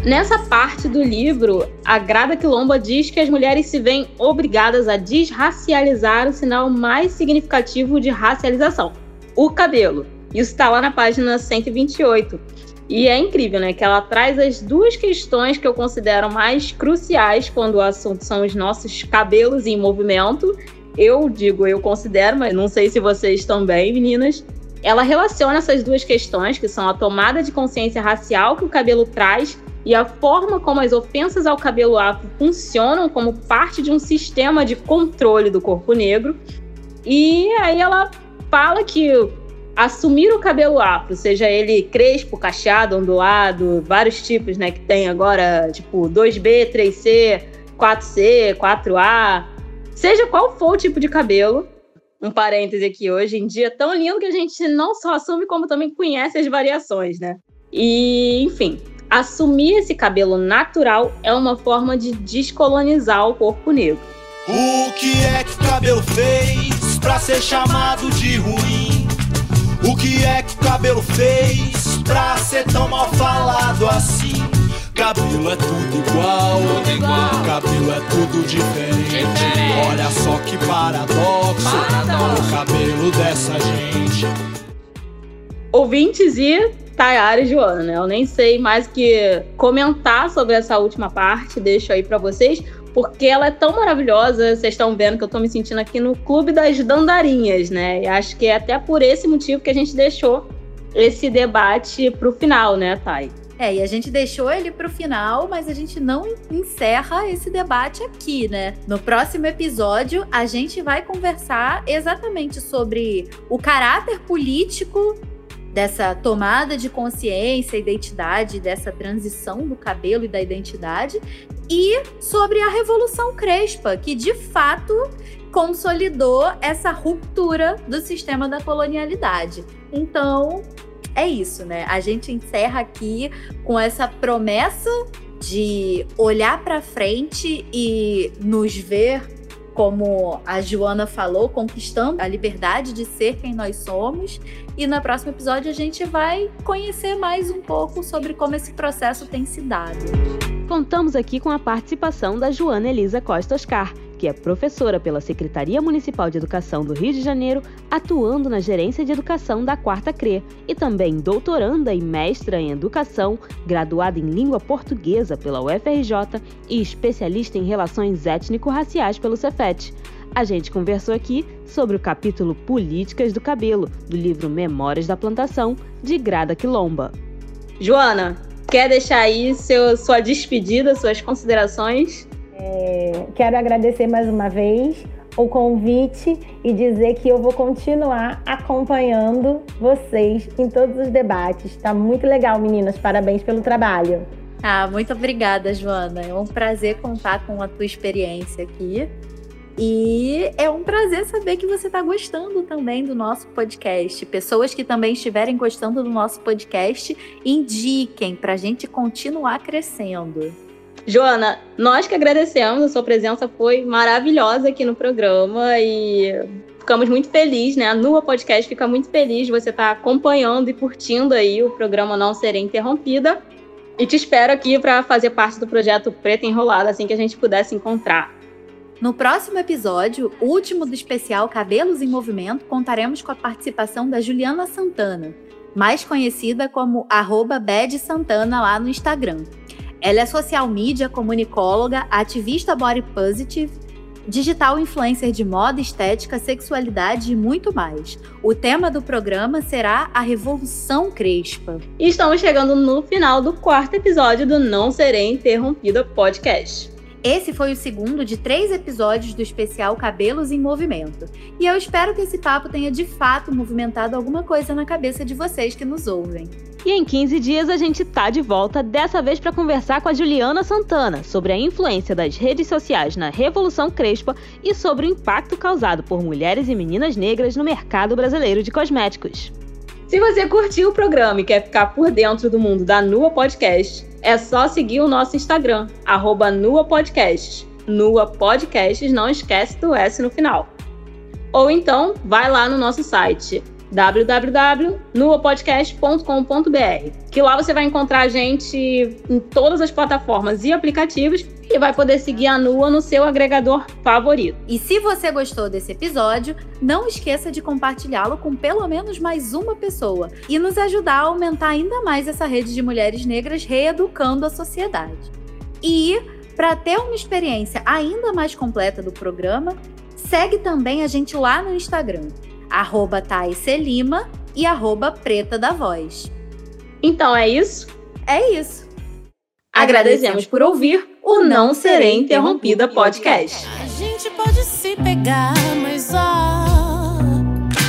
Nessa parte do livro, a Grada Quilomba diz que as mulheres se veem obrigadas a desracializar o sinal mais significativo de racialização, o cabelo. Isso está lá na página 128. E é incrível, né? Que ela traz as duas questões que eu considero mais cruciais quando o assunto são os nossos cabelos em movimento. Eu digo, eu considero, mas não sei se vocês também, meninas. Ela relaciona essas duas questões, que são a tomada de consciência racial que o cabelo traz e a forma como as ofensas ao cabelo afro funcionam como parte de um sistema de controle do corpo negro. E aí ela fala que assumir o cabelo afro, seja ele crespo, cacheado, ondulado, vários tipos, né, que tem agora, tipo 2B, 3C, 4C, 4A, seja qual for o tipo de cabelo, um parêntese aqui, hoje em dia tão lindo que a gente não só assume, como também conhece as variações, né? E, enfim, assumir esse cabelo natural é uma forma de descolonizar o corpo negro. O que é que o cabelo fez pra ser chamado de ruim? O que é que o cabelo fez pra ser tão mal falado assim? Cabelo é tudo igual, tudo igual. cabelo é tudo diferente. Olha só que paradoxo, paradoxo. o cabelo dessa gente. Ouvintes e Tayara e Joana, né? Eu nem sei mais que comentar sobre essa última parte, deixo aí para vocês, porque ela é tão maravilhosa. Vocês estão vendo que eu tô me sentindo aqui no clube das dandarinhas, né? E acho que é até por esse motivo que a gente deixou esse debate pro final, né, Thay? É, e a gente deixou ele para o final, mas a gente não encerra esse debate aqui, né? No próximo episódio, a gente vai conversar exatamente sobre o caráter político dessa tomada de consciência, identidade, dessa transição do cabelo e da identidade, e sobre a Revolução Crespa, que de fato consolidou essa ruptura do sistema da colonialidade. Então, é isso, né? A gente encerra aqui com essa promessa de olhar para frente e nos ver como a Joana falou, conquistando a liberdade de ser quem nós somos. E no próximo episódio a gente vai conhecer mais um pouco sobre como esse processo tem se dado. Contamos aqui com a participação da Joana Elisa Costa Oscar, que é professora pela Secretaria Municipal de Educação do Rio de Janeiro, atuando na Gerência de Educação da Quarta CRE, e também doutoranda e mestra em Educação, graduada em Língua Portuguesa pela UFRJ e especialista em Relações Étnico-Raciais pelo Cefet. A gente conversou aqui sobre o capítulo Políticas do Cabelo, do livro Memórias da Plantação, de Grada Quilomba. Joana, Quer deixar aí seu, sua despedida, suas considerações? É, quero agradecer mais uma vez o convite e dizer que eu vou continuar acompanhando vocês em todos os debates. Tá muito legal, meninas. Parabéns pelo trabalho. Ah, muito obrigada, Joana. É um prazer contar com a tua experiência aqui. E é um prazer saber que você está gostando também do nosso podcast. Pessoas que também estiverem gostando do nosso podcast, indiquem para a gente continuar crescendo. Joana, nós que agradecemos, a sua presença foi maravilhosa aqui no programa e ficamos muito felizes, né? A Nua Podcast fica muito feliz de você estar tá acompanhando e curtindo aí o programa Não Ser Interrompida. E te espero aqui para fazer parte do projeto Preta Enrolada assim que a gente pudesse encontrar. No próximo episódio, último do especial Cabelos em Movimento, contaremos com a participação da Juliana Santana, mais conhecida como @bedsantana lá no Instagram. Ela é social media, comunicóloga, ativista body positive, digital influencer de moda, estética, sexualidade e muito mais. O tema do programa será a Revolução Crespa. Estamos chegando no final do quarto episódio do Não Serei Interrompida podcast. Esse foi o segundo de três episódios do especial Cabelos em Movimento. E eu espero que esse papo tenha de fato movimentado alguma coisa na cabeça de vocês que nos ouvem. E em 15 dias a gente tá de volta, dessa vez para conversar com a Juliana Santana sobre a influência das redes sociais na Revolução Crespa e sobre o impacto causado por mulheres e meninas negras no mercado brasileiro de cosméticos. Se você curtiu o programa e quer ficar por dentro do mundo da Nua Podcast, é só seguir o nosso Instagram, arroba Nua Podcasts. Nua Podcasts, não esquece do S no final. Ou então, vai lá no nosso site www.nuopodcast.com.br, que lá você vai encontrar a gente em todas as plataformas e aplicativos e vai poder seguir a Nua no seu agregador favorito. E se você gostou desse episódio, não esqueça de compartilhá-lo com pelo menos mais uma pessoa e nos ajudar a aumentar ainda mais essa rede de mulheres negras reeducando a sociedade. E para ter uma experiência ainda mais completa do programa, segue também a gente lá no Instagram, arroba Lima e arroba Preta da Voz. Então é isso? É isso. Agradecemos por ouvir o Não Serei Interrompida podcast. A gente pode se pegar, mas ó,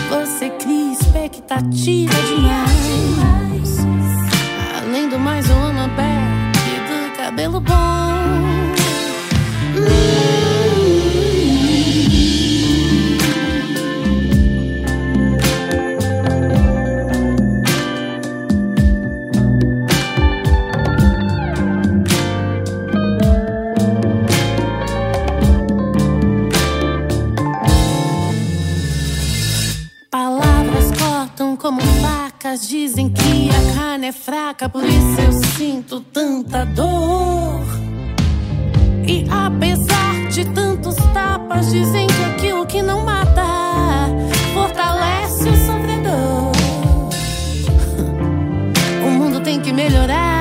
você cria expectativa demais. Além do mais, eu amo a pele do cabelo bom. Dizem que a carne é fraca, por isso eu sinto tanta dor. E apesar de tantos tapas, dizem que aquilo que não mata fortalece o sofredor. O mundo tem que melhorar.